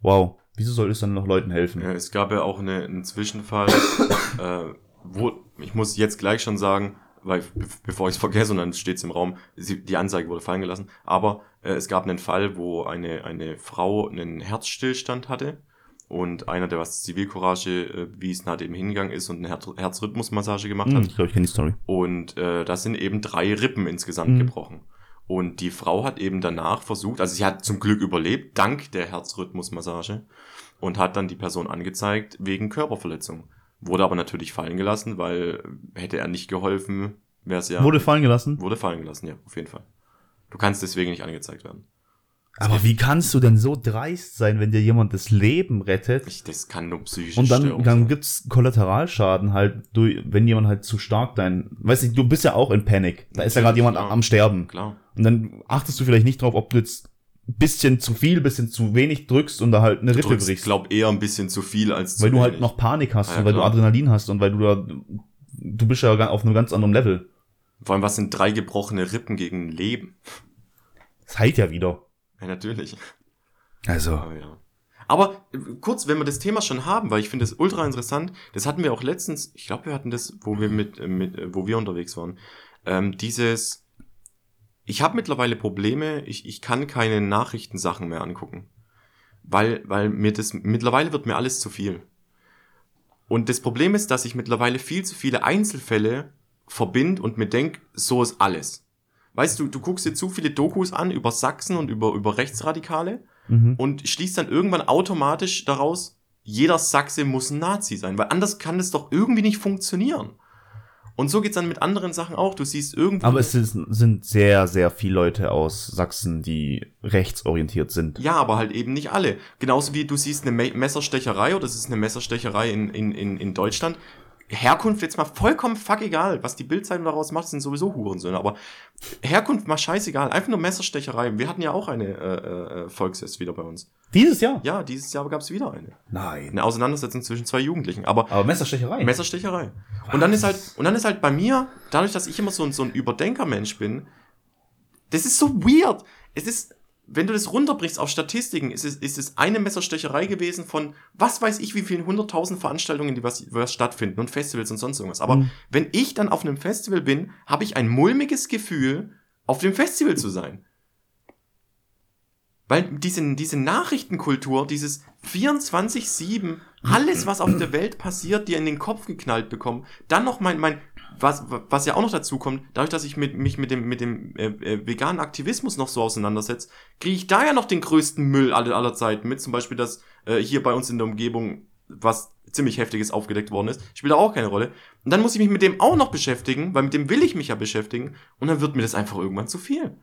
Wow. Wieso soll es dann noch Leuten helfen? Ja, es gab ja auch eine, einen Zwischenfall, äh, wo, ich muss jetzt gleich schon sagen, weil be bevor ich es vergesse und dann steht es im Raum, sie, die Anzeige wurde fallen gelassen, aber äh, es gab einen Fall, wo eine, eine Frau einen Herzstillstand hatte und einer, der was Zivilcourage äh, bewiesen hat, eben hingegangen ist und eine Her Herzrhythmusmassage gemacht Hm, hat. ich glaube, ich kenne die Story. Und äh, da sind eben drei Rippen insgesamt Mhm. gebrochen. Und die Frau hat eben danach versucht, also sie hat zum Glück überlebt, dank der Herzrhythmusmassage, und hat dann die Person angezeigt wegen Körperverletzung. Wurde aber natürlich fallen gelassen, weil hätte er nicht geholfen, wäre es ja. Wurde fallen gelassen. wurde fallen gelassen, ja, auf jeden Fall. Du kannst deswegen nicht angezeigt werden. Aber wie kannst du denn so dreist sein, wenn dir jemand das Leben rettet? Ich, das kann nur psychische Und dann, Störung dann sein. gibt's Kollateralschaden halt, durch, wenn jemand halt zu stark dein, weiß ich, du bist ja auch in Panik. Da ist ja gerade jemand klar. am Sterben. Klar. Und dann achtest du vielleicht nicht drauf, ob du jetzt ein bisschen zu viel, bisschen zu wenig drückst und da halt eine Du Rippe brichst. glaub eher ein bisschen zu viel als zu weil du halt wenig. noch Panik hast Ah, ja, und weil klar. du Adrenalin hast und weil du da, du bist ja auf einem ganz anderen Level. Vor allem, was sind drei gebrochene Rippen gegen Leben? Das heilt ja wieder. Ja, natürlich. Also. Aber ja. Aber äh, kurz, wenn wir das Thema schon haben, weil ich finde das ultra interessant, das hatten wir auch letztens, ich glaube, wir hatten das, wo wir mit, äh, mit äh, wo wir unterwegs waren. Ähm, dieses, ich habe mittlerweile Probleme, ich, ich kann keine Nachrichtensachen mehr angucken. Weil, weil mir das, mittlerweile wird mir alles zu viel. Und das Problem ist, dass ich mittlerweile viel zu viele Einzelfälle verbind und mir denk, so ist alles. Weißt du, du guckst dir zu viele Dokus an über Sachsen und über, über Rechtsradikale Mhm. und schließt dann irgendwann automatisch daraus, jeder Sachse muss ein Nazi sein, weil anders kann es doch irgendwie nicht funktionieren. Und so geht's dann mit anderen Sachen auch. Du siehst irgendwie. Aber es ist, sind sehr, sehr viele Leute aus Sachsen, die rechtsorientiert sind. ja, aber halt eben nicht alle. Genauso wie du siehst eine Me Messerstecherei oder es ist eine Messerstecherei in, in, in, in Deutschland. Herkunft jetzt mal vollkommen fuck egal. Was die Bildzeitung daraus macht, sind sowieso Hurensöhne. Aber Herkunft mal scheißegal. Einfach nur Messerstecherei. Wir hatten ja auch eine äh, äh, Volksfest wieder bei uns. Dieses Jahr? Ja, dieses Jahr gab's wieder eine. Nein. Eine Auseinandersetzung zwischen zwei Jugendlichen. Aber Aber Messerstecherei. Messerstecherei. Und dann ist halt, und dann ist halt bei mir, dadurch, dass ich immer so ein, so ein Überdenkermensch bin, das ist so weird. Es ist, wenn du das runterbrichst auf Statistiken, ist es, ist es eine Messerstecherei gewesen von, was weiß ich, wie vielen hunderttausend Veranstaltungen, die was, was stattfinden und Festivals und sonst irgendwas. Aber Mhm. wenn ich dann auf einem Festival bin, habe ich ein mulmiges Gefühl, auf dem Festival zu sein. Weil diese, diese Nachrichtenkultur, dieses 24-7, alles, was auf der Welt passiert, dir in den Kopf geknallt bekommen, dann noch mein, mein, was, was ja auch noch dazu kommt, dadurch, dass ich mit, mich mit dem, mit dem äh, äh, veganen Aktivismus noch so auseinandersetze, kriege ich da ja noch den größten Müll aller, aller Zeiten mit. Zum Beispiel, dass äh, hier bei uns in der Umgebung was ziemlich heftiges aufgedeckt worden ist, spielt da auch keine Rolle. Und dann muss ich mich mit dem auch noch beschäftigen, weil mit dem will ich mich ja beschäftigen und dann wird mir das einfach irgendwann zu viel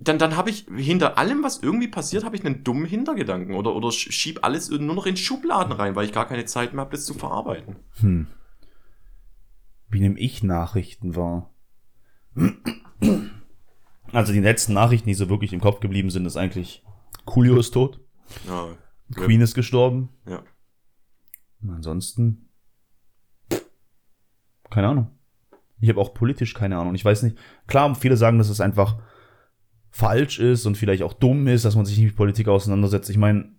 dann, dann habe ich hinter allem, was irgendwie passiert, habe ich einen dummen Hintergedanken oder, oder sch- schieb alles nur noch in Schubladen rein, weil ich gar keine Zeit mehr habe, das zu verarbeiten. Hm. Wie nehme ich Nachrichten wahr? Also die letzten Nachrichten, die so wirklich im Kopf geblieben sind, ist eigentlich Coolio ist tot, Ja, Queen ist gestorben. ja. Und ansonsten keine Ahnung. Ich habe auch politisch keine Ahnung. Ich weiß nicht. Klar, viele sagen, dass es einfach falsch ist und vielleicht auch dumm ist, dass man sich nicht mit Politik auseinandersetzt. Ich meine,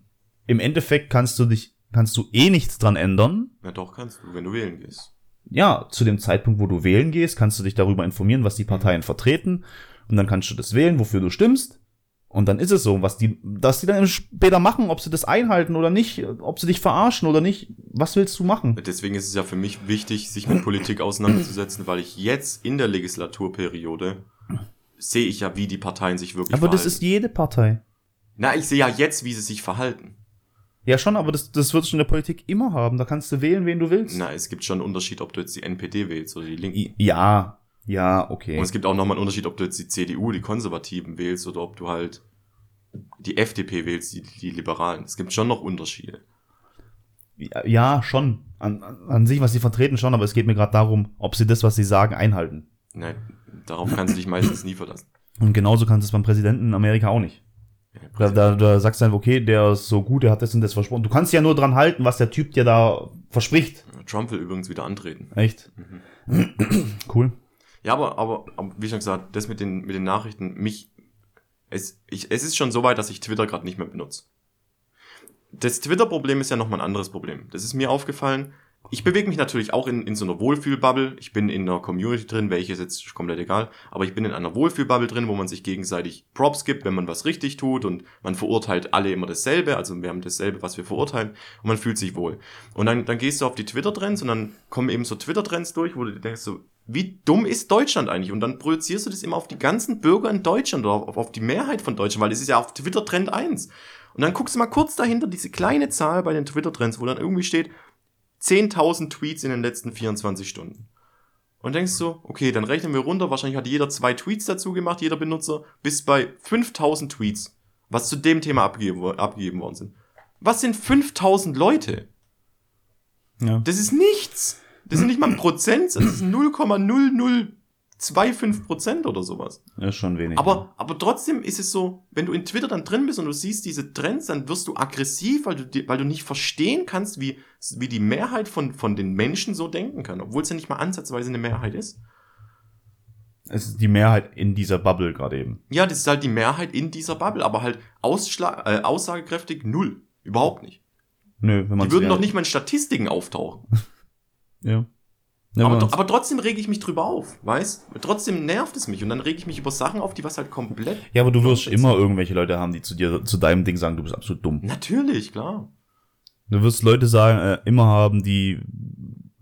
im Endeffekt kannst du dich, kannst du eh nichts dran ändern. ja, doch kannst du, wenn du wählen gehst. Ja, zu dem Zeitpunkt, wo du wählen gehst, kannst du dich darüber informieren, was die Parteien vertreten. Und dann kannst du das wählen, wofür du stimmst. Und dann ist es so, was die, dass die dann später machen, ob sie das einhalten oder nicht, ob sie dich verarschen oder nicht. Was willst du machen? Deswegen ist es ja für mich wichtig, sich mit Politik auseinanderzusetzen, weil ich jetzt in der Legislaturperiode sehe ich ja, wie die Parteien sich wirklich Aber das verhalten. ist jede Partei. Na, ich sehe ja jetzt, wie sie sich verhalten. Ja, schon, aber das, das wird schon in der Politik immer haben. Da kannst du wählen, wen du willst. Na, es gibt schon einen Unterschied, ob du jetzt die NPD wählst oder die Linken. Ja, ja, okay. Und es gibt auch nochmal einen Unterschied, ob du jetzt die CDU, die Konservativen wählst oder ob du halt die FDP wählst, die, die Liberalen. Es gibt schon noch Unterschiede. Ja, ja, schon. An, an an sich, was sie vertreten, schon, aber es geht mir gerade darum, ob sie das, was sie sagen, einhalten. Nein, darauf kannst du dich meistens nie verlassen. Und genauso kannst du es beim Präsidenten in Amerika auch nicht. Da, da, da sagst du einfach, okay, der ist so gut, der hat das und das versprochen. Du kannst ja nur dran halten, was der Typ dir da verspricht. Trump will übrigens wieder antreten. Echt? cool. Ja, aber, aber, aber wie schon gesagt, das mit den, mit den Nachrichten, mich, es, ich, es ist schon so weit, dass ich Twitter gerade nicht mehr benutze. Das Twitter-Problem ist ja nochmal ein anderes Problem. Das ist mir aufgefallen. Ich bewege mich natürlich auch in, in so einer Wohlfühlbubble. Ich bin in einer Community drin, welche ist jetzt komplett egal. Aber ich bin in einer Wohlfühlbubble drin, wo man sich gegenseitig Props gibt, wenn man was richtig tut und man verurteilt alle immer dasselbe. Also wir haben dasselbe, was wir verurteilen und man fühlt sich wohl. Und dann, dann gehst du auf die Twitter-Trends und dann kommen eben so Twitter-Trends durch, wo du denkst so, wie dumm ist Deutschland eigentlich? Und dann projizierst du das immer auf die ganzen Bürger in Deutschland oder auf, auf die Mehrheit von Deutschland, weil das ist ja auf Twitter Trend 1. Und dann guckst du mal kurz dahinter diese kleine Zahl bei den Twitter Trends, wo dann irgendwie steht 10.000 Tweets in den letzten 24 Stunden. Und denkst so, okay, dann rechnen wir runter, wahrscheinlich hat jeder zwei Tweets dazu gemacht, jeder Benutzer, bis bei 5000 Tweets, was zu dem Thema abgegeben, abgegeben worden sind. Was sind 5000 Leute? Ja. Das ist nichts. Das sind nicht mal ein Prozent, das ist 0,0025 Prozent oder sowas. Ist schon wenig. Aber, aber trotzdem ist es so, wenn du in Twitter dann drin bist und du siehst diese Trends, dann wirst du aggressiv, weil du, weil du nicht verstehen kannst, wie, wie die Mehrheit von, von den Menschen so denken kann, obwohl es ja nicht mal ansatzweise eine Mehrheit ist. Es ist die Mehrheit in dieser Bubble gerade eben. Ja, das ist halt die Mehrheit in dieser Bubble, aber halt ausschlag, äh, aussagekräftig null. Überhaupt nicht. Nö, wenn man Die würden doch nicht mal in Statistiken auftauchen. Ja. Aber, aber trotzdem rege ich mich drüber auf, weißt? Trotzdem nervt es mich und dann rege ich mich über Sachen auf, die was halt komplett. ja, aber du wirst immer irgendwelche Leute haben, die zu dir, zu deinem Ding sagen, du bist absolut dumm. Natürlich, klar. Du wirst Leute sagen, äh, immer haben, die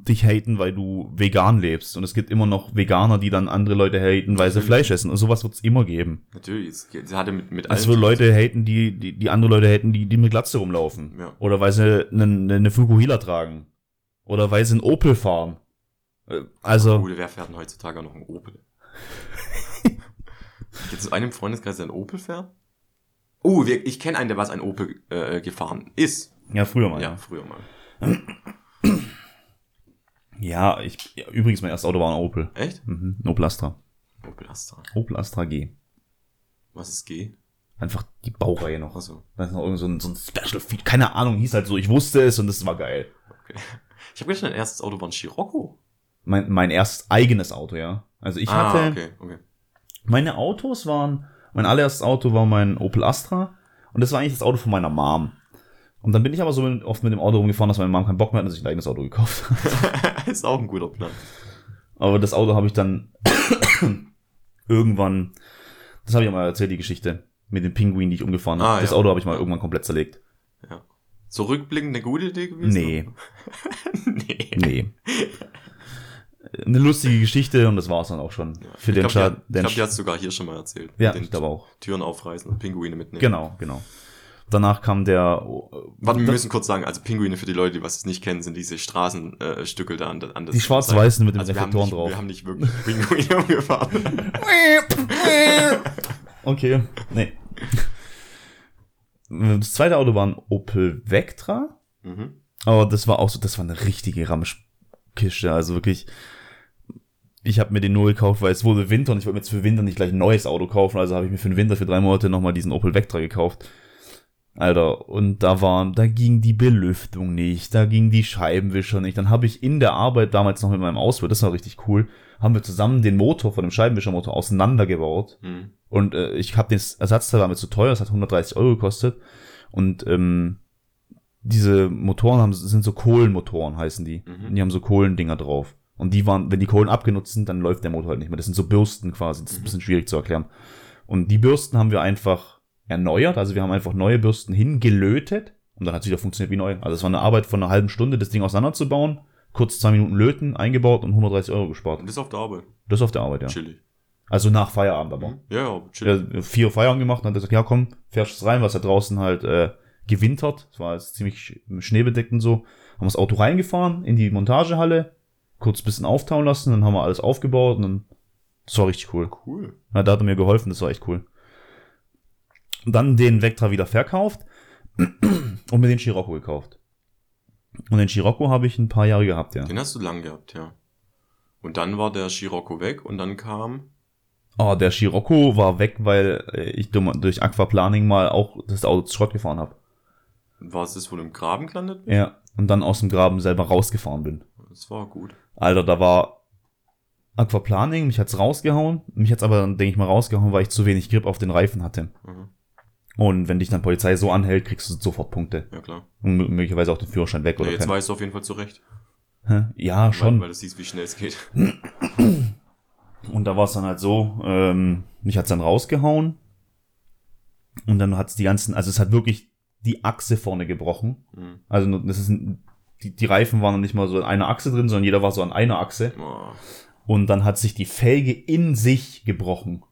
dich haten, weil du vegan lebst. Und es gibt immer noch Veganer, die dann andere Leute haten, weil sie Natürlich. Fleisch essen. Und sowas wird es immer geben. Natürlich. Es es hatte mit, mit Es wird Leute haten, die, die, die andere Leute haten, die, die mit Glatze rumlaufen. Ja. Oder weil sie eine, eine Fukuhila tragen. Oder weil sie einen Opel fahren. Äh, Also, Gute, wer fährt denn heutzutage noch einen Opel? Gibt es einen Freundeskreis, der einen Opel fährt? Oh, wir, ich kenne einen, der was ein Opel äh, gefahren ist. ja, früher mal. Ja, Ja, früher mal. ja ich, ja, übrigens, mein erstes Auto war ein Opel. Echt? Mhm, ein Opel Astra. Opel Astra. Opel Astra G. Was ist G? Einfach die Baureihe noch. Achso, Da ist noch irgend so ein, so ein Special Feed. Keine Ahnung, hieß halt so. Ich wusste es und es war geil. okay. Ich habe gedacht, dein erstes Auto war ein Scirocco. Mein, mein erstes eigenes Auto, ja. Also ich ah, hatte, okay, okay. meine Autos waren, mein allererstes Auto war mein Opel Astra und das war eigentlich das Auto von meiner Mom. Und dann bin ich aber so oft mit dem Auto rumgefahren, dass meine Mom keinen Bock mehr hat und sich ein eigenes Auto gekauft hat. ist auch ein guter Plan. Aber das Auto habe ich dann irgendwann, das habe ich mal erzählt, die Geschichte mit den Pinguinen, die ich umgefahren habe. Ah, das ja. Auto habe ich mal irgendwann komplett zerlegt. Ja. So rückblickend eine gute Idee gewesen? Nee, nee. nee. Eine lustige Geschichte und das war's dann auch schon. Für ich den glaube, die, ich den glaub, die du sogar hier schon mal erzählt. ja, Den ich glaube auch. Türen aufreißen und Pinguine mitnehmen. Genau, genau. Danach kam der. Warte, wir das- müssen kurz sagen, also Pinguine für die Leute, die was es nicht kennen, sind diese Straßenstückel äh, da an, der- an der Die schwarz-weißen mit den also Reflektoren drauf. wir haben nicht wirklich Pinguine umgefahren. Okay, nee. Das zweite Auto war ein Opel Vectra. mhm. Aber das war auch so, das war eine richtige Ramschkiste. Also wirklich, ich habe mir den nur gekauft, weil es wurde Winter und ich wollte mir jetzt für Winter nicht gleich ein neues Auto kaufen. Also habe ich mir für den Winter für drei Monate nochmal diesen Opel Vectra gekauft. Alter, und da war, da ging die Belüftung nicht, da ging die Scheibenwischer nicht. Dann habe ich in der Arbeit damals noch mit meinem Ausbild, das war richtig cool, haben wir zusammen den Motor von dem Scheibenwischermotor auseinandergebaut. Mhm. Und äh, ich habe den Ersatzteil war mir zu teuer, das hat 130 Euro gekostet. Und ähm, diese Motoren haben, sind so Kohlenmotoren, heißen die. Mhm. Und die haben so Kohlendinger drauf. Und die waren, wenn die Kohlen abgenutzt sind, dann läuft der Motor halt nicht mehr. Das sind so Bürsten quasi. Das ist ein bisschen schwierig zu erklären. Und die Bürsten haben wir einfach erneuert. Also wir haben einfach neue Bürsten hingelötet. Und dann hat es wieder funktioniert wie neu. Also es war eine Arbeit von einer halben Stunde, das Ding auseinanderzubauen. Kurz zwei Minuten löten, eingebaut und 130 Euro gespart. Und das auf der Arbeit. Das auf der Arbeit, ja. Chillig. Also nach Feierabend aber. Ja, ja, chillig. Ja, vier Feierabend gemacht und hat gesagt, ja komm, fährst du rein, was da draußen halt äh, gewintert. Es war jetzt ziemlich sch- schneebedeckt und so. Haben das Auto reingefahren in die Montagehalle, kurz ein bisschen auftauen lassen, dann haben wir alles aufgebaut und dann, das war richtig cool. Cool. Ja, da hat er mir geholfen, das war echt cool. Und dann den Vectra wieder verkauft und mir den Scirocco gekauft. Und den Scirocco habe ich ein paar Jahre gehabt, ja. Den hast du lang gehabt, ja. Und dann war der Scirocco weg und dann kam. Oh, der Scirocco war weg, weil äh, ich durch Aquaplaning mal auch das Auto zu Schrott gefahren habe. War es das, wo du im Graben gelandet bist? Ja, und dann aus dem Graben selber rausgefahren bin. Das war gut. Alter, da war Aquaplaning, mich hat's rausgehauen. Mich hat's aber denke ich mal, rausgehauen, weil ich zu wenig Grip auf den Reifen hatte. Mhm. Und wenn dich dann Polizei so anhält, kriegst du sofort Punkte. Ja, klar. Und mö- möglicherweise auch den Führerschein weg Ja, oder jetzt kein- weißt du auf jeden Fall zurecht. Hä? Ja, schon. Weil, weil du siehst, wie schnell es geht. Und da war es dann halt so, ähm, mich hat's dann rausgehauen. Und dann hat's die ganzen, also es hat wirklich die Achse vorne gebrochen. Mhm. Also das ist ein, die, die Reifen waren noch nicht mal so in einer Achse drin, sondern jeder war so an einer Achse. Oh, Und dann hat sich die Felge in sich gebrochen.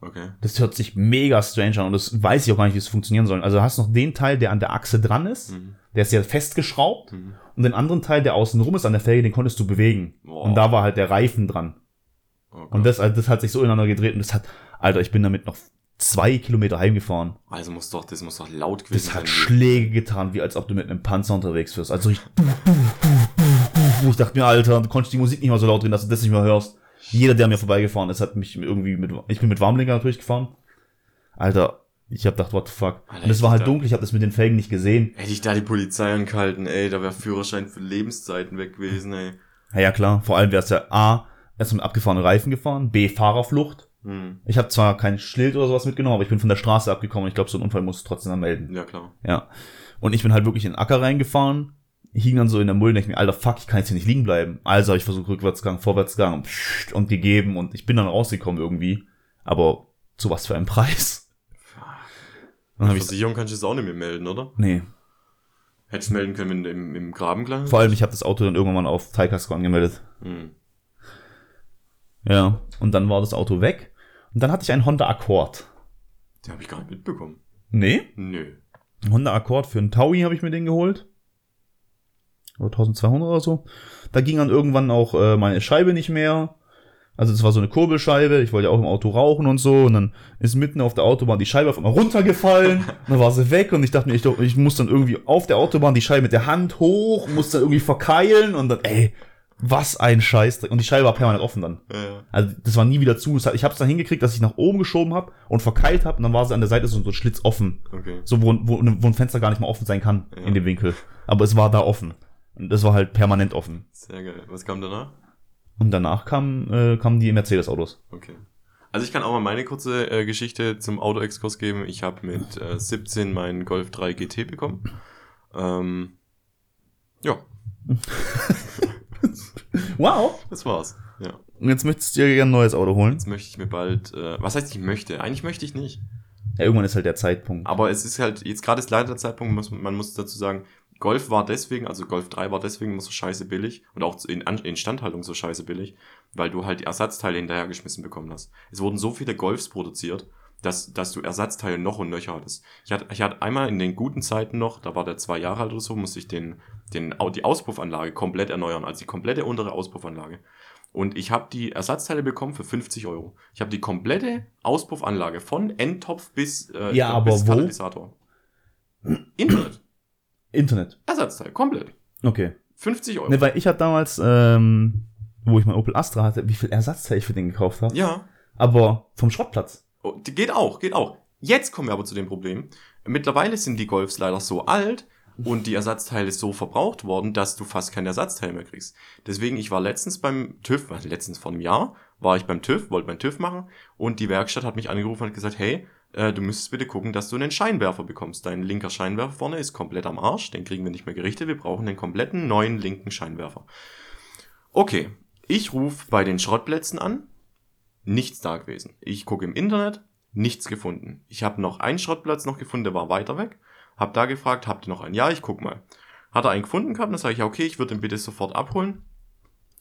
okay. Das hört sich mega strange an und das weiß ich auch gar nicht, wie es funktionieren soll. Also du hast noch den Teil, der an der Achse dran ist, Mhm. der ist ja festgeschraubt Mhm. und den anderen Teil, der außen rum ist an der Felge, den konntest du bewegen. Boah. Und da war halt der Reifen dran. Oh. Und das, also das hat sich so ineinander gedreht und das hat, Alter, ich bin damit noch zwei Kilometer heimgefahren. also muss doch, das muss doch laut gewesen Das hat sein. Schläge getan, wie als ob du mit einem Panzer unterwegs wirst. Also ich, ich dachte mir, Alter, du konntest die Musik nicht mal so laut drehen, dass du das nicht mehr hörst. Jeder, der mir vorbeigefahren ist, hat mich irgendwie mit, ich bin mit Warmlenker natürlich gefahren. Alter, ich hab gedacht, what the fuck. Alter, Und es war halt da- dunkel, ich habe das mit den Felgen nicht gesehen. Hätte ich da die Polizei angehalten, ey, da wäre Führerschein für Lebenszeiten weg gewesen, ey. Ja, ja klar, vor allem wäre es ja A, erst mit abgefahrenen Reifen gefahren, B, Fahrerflucht. Hm. Ich habe zwar kein Schild oder sowas mitgenommen, aber ich bin von der Straße abgekommen. Ich glaube, so ein Unfall muss trotzdem dann melden. Ja, klar. Ja. Und ich bin halt wirklich in den Acker reingefahren, hing dann so in der Mulde und denke mir, alter Fuck, ich kann jetzt hier nicht liegen bleiben. Also habe ich versucht, Rückwärtsgang, Vorwärtsgang und, und gegeben und ich bin dann rausgekommen irgendwie. Aber zu was für einem Preis? Dann ich, Versicherung kannst du es auch nicht mehr melden, oder? nee. Hättest du melden können, wenn du im, im Graben gelangt Vor allem, ich habe das Auto dann irgendwann mal auf Teikasko angemeldet. Hm. Ja. Und dann war das Auto weg. Und dann hatte ich einen Honda Accord. Den habe ich gar nicht mitbekommen. Nee? Nö. Ein Honda Accord für einen Taui habe ich mir den geholt. Oder 1200 oder so. Da ging dann irgendwann auch äh, meine Scheibe nicht mehr. Also das war so eine Kurbelscheibe. Ich wollte ja auch im Auto rauchen und so. Und dann ist mitten auf der Autobahn die Scheibe auf einmal runtergefallen. dann war sie weg. Und ich dachte mir, ich, ich muss dann irgendwie auf der Autobahn die Scheibe mit der Hand hoch, muss dann irgendwie verkeilen. Und dann, ey, was ein Scheiß. Und die Scheibe war permanent offen dann. Ja. Also das war nie wieder zu. Ich habe es dann hingekriegt, dass ich nach oben geschoben habe und verkeilt habe. Und dann war sie an der Seite so, so ein Schlitz offen. Okay. So, wo, wo, wo ein Fenster gar nicht mehr offen sein kann Ja. in dem Winkel. Aber es war da offen. Und das war halt permanent offen. Sehr geil. Was kam danach? Und danach kam, äh, kamen die Mercedes-Autos. Okay. Also ich kann auch mal meine kurze äh, Geschichte zum Auto-Exkurs geben. Ich habe mit äh, 17 meinen Golf 3 GT bekommen. Ähm, ja, Wow! das war's. Ja. Und jetzt möchtest du dir gerne ein neues Auto holen. Jetzt möchte ich mir bald, äh, was heißt ich möchte? Eigentlich möchte ich nicht. Ja, irgendwann ist halt der Zeitpunkt. Aber es ist halt, jetzt gerade ist leider der Zeitpunkt, muss, man muss dazu sagen, Golf war deswegen, also Golf 3 war deswegen immer so scheiße billig und auch in An- Instandhaltung so scheiße billig, weil du halt die Ersatzteile hinterhergeschmissen bekommen hast. Es wurden so viele Golfs produziert, dass, dass du Ersatzteile noch und nöcher hattest. Ich hatte, ich hatte einmal in den guten Zeiten noch, da war der zwei Jahre alt oder so, musste ich den, den, die Auspuffanlage komplett erneuern, also die komplette untere Auspuffanlage. Und ich habe die Ersatzteile bekommen für 50 Euro. Ich habe die komplette Auspuffanlage von Endtopf bis, äh, Ja, aber bis wo? Katalysator. Internet. Internet. Ersatzteil, komplett. Okay. 50 Euro. Ne, weil ich hatte damals, ähm, wo ich mein Opel Astra hatte, wie viel Ersatzteil ich für den gekauft habe. ja, Aber vom Schrottplatz. Oh, geht auch, geht auch. Jetzt kommen wir aber zu dem Problem. Mittlerweile sind die Golfs leider so alt und die Ersatzteile so verbraucht worden, dass du fast kein Ersatzteil mehr kriegst. Deswegen, ich war letztens beim TÜV, also letztens vor einem Jahr, war ich beim TÜV, wollte meinen TÜV machen und die Werkstatt hat mich angerufen und gesagt, hey, äh, du müsstest bitte gucken, dass du einen Scheinwerfer bekommst. Dein linker Scheinwerfer vorne ist komplett am Arsch, den kriegen wir nicht mehr gerichtet, wir brauchen einen kompletten neuen linken Scheinwerfer. Okay, ich rufe bei den Schrottplätzen an, nichts da gewesen. Ich gucke im Internet, nichts gefunden. Ich habe noch einen Schrottplatz noch gefunden, der war weiter weg. Hab da gefragt, habt ihr noch einen? Ja, ich guck mal. Hat er einen gefunden gehabt, dann sage ich, ja, okay, ich würde den bitte sofort abholen.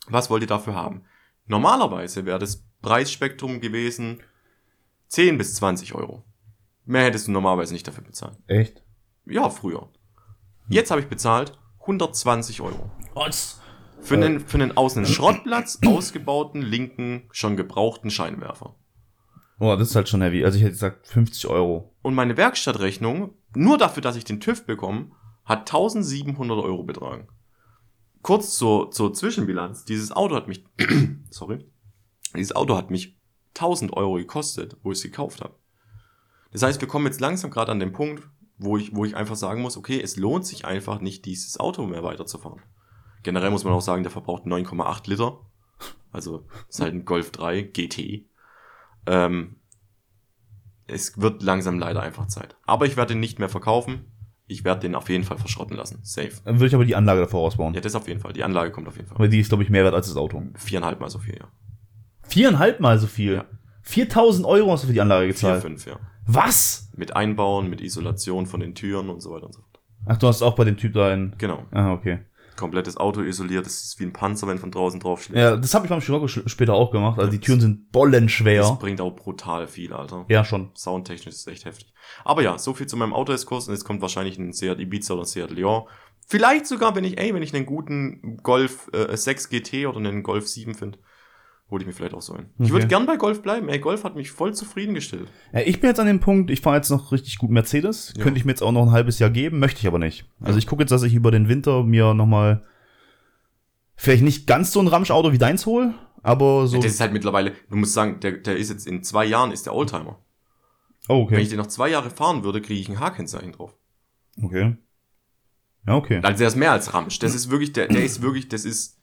Was wollt ihr dafür haben? Normalerweise wäre das Preisspektrum gewesen 10 bis 20 Euro. Mehr hättest du normalerweise nicht dafür bezahlt. Echt? Ja, früher. Jetzt habe ich bezahlt 120 Euro. Was? Für einen, für einen außen Schrottplatz ausgebauten linken, schon gebrauchten Scheinwerfer. Oh, das ist halt schon heavy. Also ich hätte gesagt 50 Euro. Und meine Werkstattrechnung, nur dafür, dass ich den TÜV bekomme, hat 1700 Euro betragen. Kurz zur, zur Zwischenbilanz. Dieses Auto hat mich, sorry, dieses Auto hat mich 1000 Euro gekostet, wo ich es gekauft habe. Das heißt, wir kommen jetzt langsam gerade an den Punkt, wo ich, wo ich einfach sagen muss, okay, es lohnt sich einfach nicht, dieses Auto mehr weiterzufahren. Generell muss man auch sagen, der verbraucht 9,8 Liter. Also, ist halt ein Golf 3 GT. Ähm, es wird langsam leider einfach Zeit. Aber ich werde ihn nicht mehr verkaufen. Ich werde den auf jeden Fall verschrotten lassen. Safe. Dann würde ich aber die Anlage davor ausbauen. Ja, das auf jeden Fall. Die Anlage kommt auf jeden Fall. Weil die ist, glaube ich, mehr wert als das Auto. Viereinhalb mal so viel, ja. Viereinhalb Mal so viel. Ja. 4000 Euro hast du für die Anlage Vier, gezahlt. fünf, ja. Was? Mit Einbauen, mit Isolation von den Türen und so weiter und so fort. Ach, du hast auch bei dem Typ da einen. Genau. Ah, okay. Komplettes Auto isoliert. Das ist wie ein Panzer, wenn von draußen drauf schlägt. Ja, das habe ich beim Scirocco später auch gemacht. Also die Türen sind bollenschwer. Das bringt auch brutal viel, Alter. Ja, schon. Soundtechnisch ist es echt heftig. Aber ja, so viel zu meinem Autoeskurs und jetzt kommt wahrscheinlich ein Seat Ibiza oder ein Seat Leon. Vielleicht sogar, wenn ich, ey, wenn ich einen guten Golf äh, 6 GT oder einen Golf 7 finde, hole ich mir vielleicht auch so. Ich Okay. würde gern bei Golf bleiben. Ey, Golf hat mich voll zufriedengestellt. Ja, ich bin jetzt an dem Punkt, ich fahre jetzt noch richtig gut Mercedes. Ja. Könnte ich mir jetzt auch noch ein halbes Jahr geben, möchte ich aber nicht. Also Ja. ich gucke jetzt, dass ich über den Winter mir nochmal vielleicht nicht ganz so ein Ramschauto wie deins hole, aber so. Das ist halt mittlerweile, du musst sagen, der, der ist jetzt in zwei Jahren ist der Oldtimer. oh, Wenn ich okay. den noch zwei Jahre fahren würde, kriege ich ein H-Kennzeichen drauf. Okay. Ja, okay. Also der ist mehr als Ramsch. Das ist wirklich, der, der ist wirklich, das ist,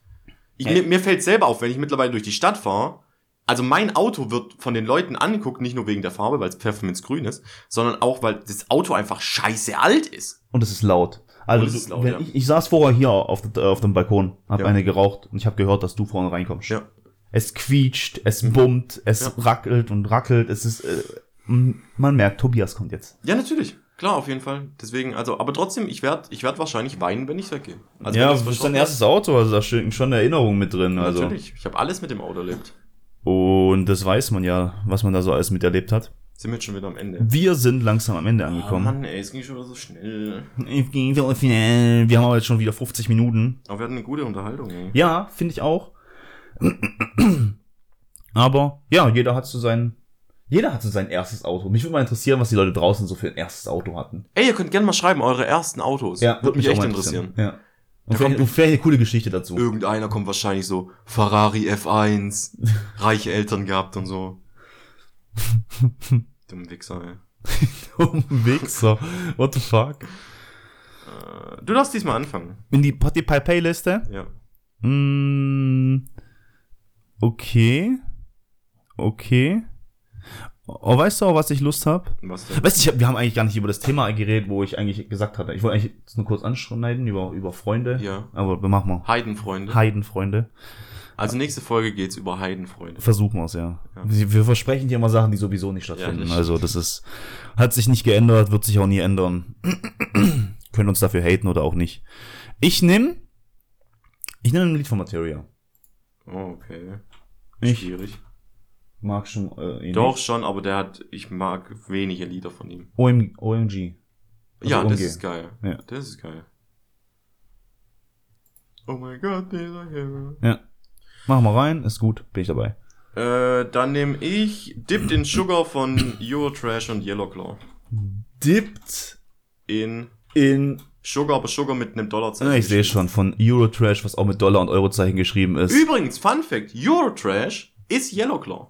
Ich, mir, mir fällt selber auf, wenn ich mittlerweile durch die Stadt fahre, also mein Auto wird von den Leuten angeguckt, nicht nur wegen der Farbe, weil es Pfefferminz grün ist, sondern auch, weil das Auto einfach scheiße alt ist. Und es ist laut. Also ist laut, ja. ich, ich saß vorher hier auf, der- auf dem Balkon, hab Ja. eine geraucht und ich habe gehört, dass du vorne reinkommst. Ja. Es quietscht, es bummt, es Ja. rackelt und rackelt. Es ist, äh, man merkt, Tobias kommt jetzt. Ja, natürlich. Klar, auf jeden Fall. Deswegen, also, aber trotzdem, ich werde ich werd wahrscheinlich weinen, wenn ich weggehe. Also, ja, das ist dein erstes Auto, also da steht schon eine Erinnerung mit drin. Also. Natürlich. Ich habe alles mit dem Auto erlebt. Und das weiß man ja, was man da so alles miterlebt hat. Sind wir jetzt schon wieder am Ende. Wir sind langsam am Ende Oh angekommen. Mann, ey, es ging schon wieder so schnell. Wir haben aber jetzt schon wieder 50 Minuten. Aber wir hatten eine gute Unterhaltung, ey. Ja, finde ich auch. Aber ja, jeder hat so sein, jeder hat so sein erstes Auto. Mich würde mal interessieren, was die Leute draußen so für ein erstes Auto hatten. Ey, ihr könnt gerne mal schreiben, eure ersten Autos. Würde mich auch echt mal interessieren. Ja. Und vielleicht, kommt- vielleicht eine coole Geschichte dazu. Irgendeiner kommt wahrscheinlich so, Ferrari F1, reiche Eltern gehabt und so. Dumm Wichser, ey. Dumm Wichser. What the fuck? Äh, Du darfst diesmal anfangen. In die Spotify-Playliste? Ja. Mm, okay. Okay. Oh, weißt du auch, was ich Lust hab? Was denn? Weißt du, ich hab, wir haben eigentlich gar nicht über das Thema geredet, wo ich eigentlich gesagt hatte. Ich wollte eigentlich jetzt nur kurz anschneiden über, über Freunde. Ja. Aber wir machen mal. Heidenfreunde. Heidenfreunde. Also nächste Folge geht's über Heidenfreunde. Versuchen wir es, ja. Ja. Wir, wir versprechen dir immer Sachen, die sowieso nicht Ja, stattfinden. das also das ist, hat sich nicht geändert, wird sich auch nie ändern. Können uns dafür haten oder auch nicht. Ich nehm, ich nehme ein Lied von Materia. Oh, okay. Ich Schwierig. Mag schon, äh, ihn Doch schon, aber der hat, ich mag wenige Lieder von ihm. OM, OMG. Also ja, das OMG. ist geil. Ja. Das ist geil. Oh my god, dieser Hero. Ja. Mach mal rein, ist gut, bin ich dabei. Äh, dann nehme ich Dipped in Sugar von Eurotrash und Yellowclaw. Dippt In in, Sugar, aber Sugar mit einem Dollarzeichen. ich sehe schon, von Eurotrash, was auch mit Dollar und Eurozeichen geschrieben ist. Übrigens, Fun Fact, Eurotrash ist Yellowclaw.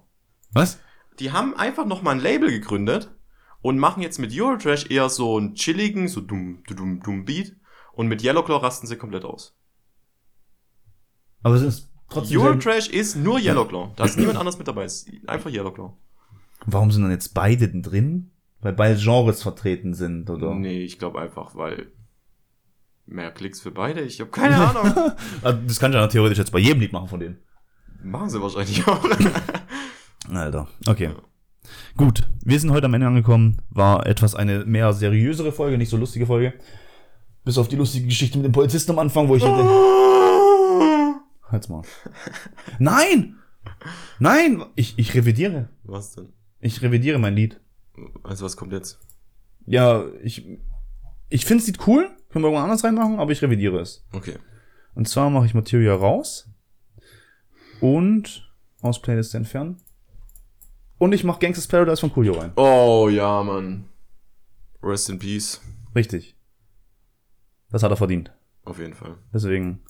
Was? Die haben einfach nochmal ein Label gegründet und machen jetzt mit Eurotrash eher so einen chilligen, so dumm, dumm, dumm Beat. Und mit Yellowclaw rasten sie komplett aus. Aber es ist trotzdem. Eurotrash ist nur Yellowclaw. Da ist niemand anders mit dabei. Es ist einfach Yellowclaw. Warum sind dann jetzt beide drin? Weil beide Genres vertreten sind, oder? Nee, ich glaube einfach, weil mehr Klicks für beide. Ich habe keine Ahnung. Das kann ich ja theoretisch jetzt bei jedem Lied machen von denen. Machen sie wahrscheinlich auch. Alter, okay. Gut, wir sind heute am Ende angekommen. War etwas eine mehr seriösere Folge, nicht so lustige Folge. Bis auf die lustige Geschichte mit dem Polizisten am Anfang, wo ich hätte. Halt's mal. Nein! Nein! Ich, ich revidiere. Was denn? Ich revidiere mein Lied. Also was kommt jetzt? Ja, ich. Ich finde es Lied cool. Können wir irgendwo anders reinmachen, aber ich revidiere es. Okay. Und zwar mache ich Materia raus. Und aus Playlist entfernen. Und ich mache Gangsters Paradise von Coolio rein. Oh ja, Mann. Rest in Peace. Richtig. Das hat er verdient. Auf jeden Fall. Deswegen.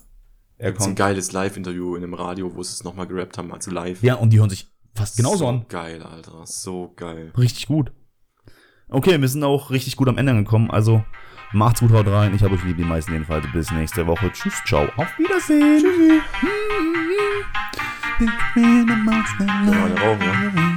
Er Gibt's ein kommt. geiles Live-Interview in einem Radio, wo sie es nochmal gerappt haben, also live. Ja, und die hören sich fast genauso so an. Geil, Alter. So geil. Richtig gut. Okay, wir sind auch richtig gut am Ende angekommen. Also macht's gut, haut rein. Ich habe euch lieb, die meisten jedenfalls. Bis nächste Woche. Tschüss, ciao. Auf Wiedersehen. Tschüssi. Noch eine rauchen, ja?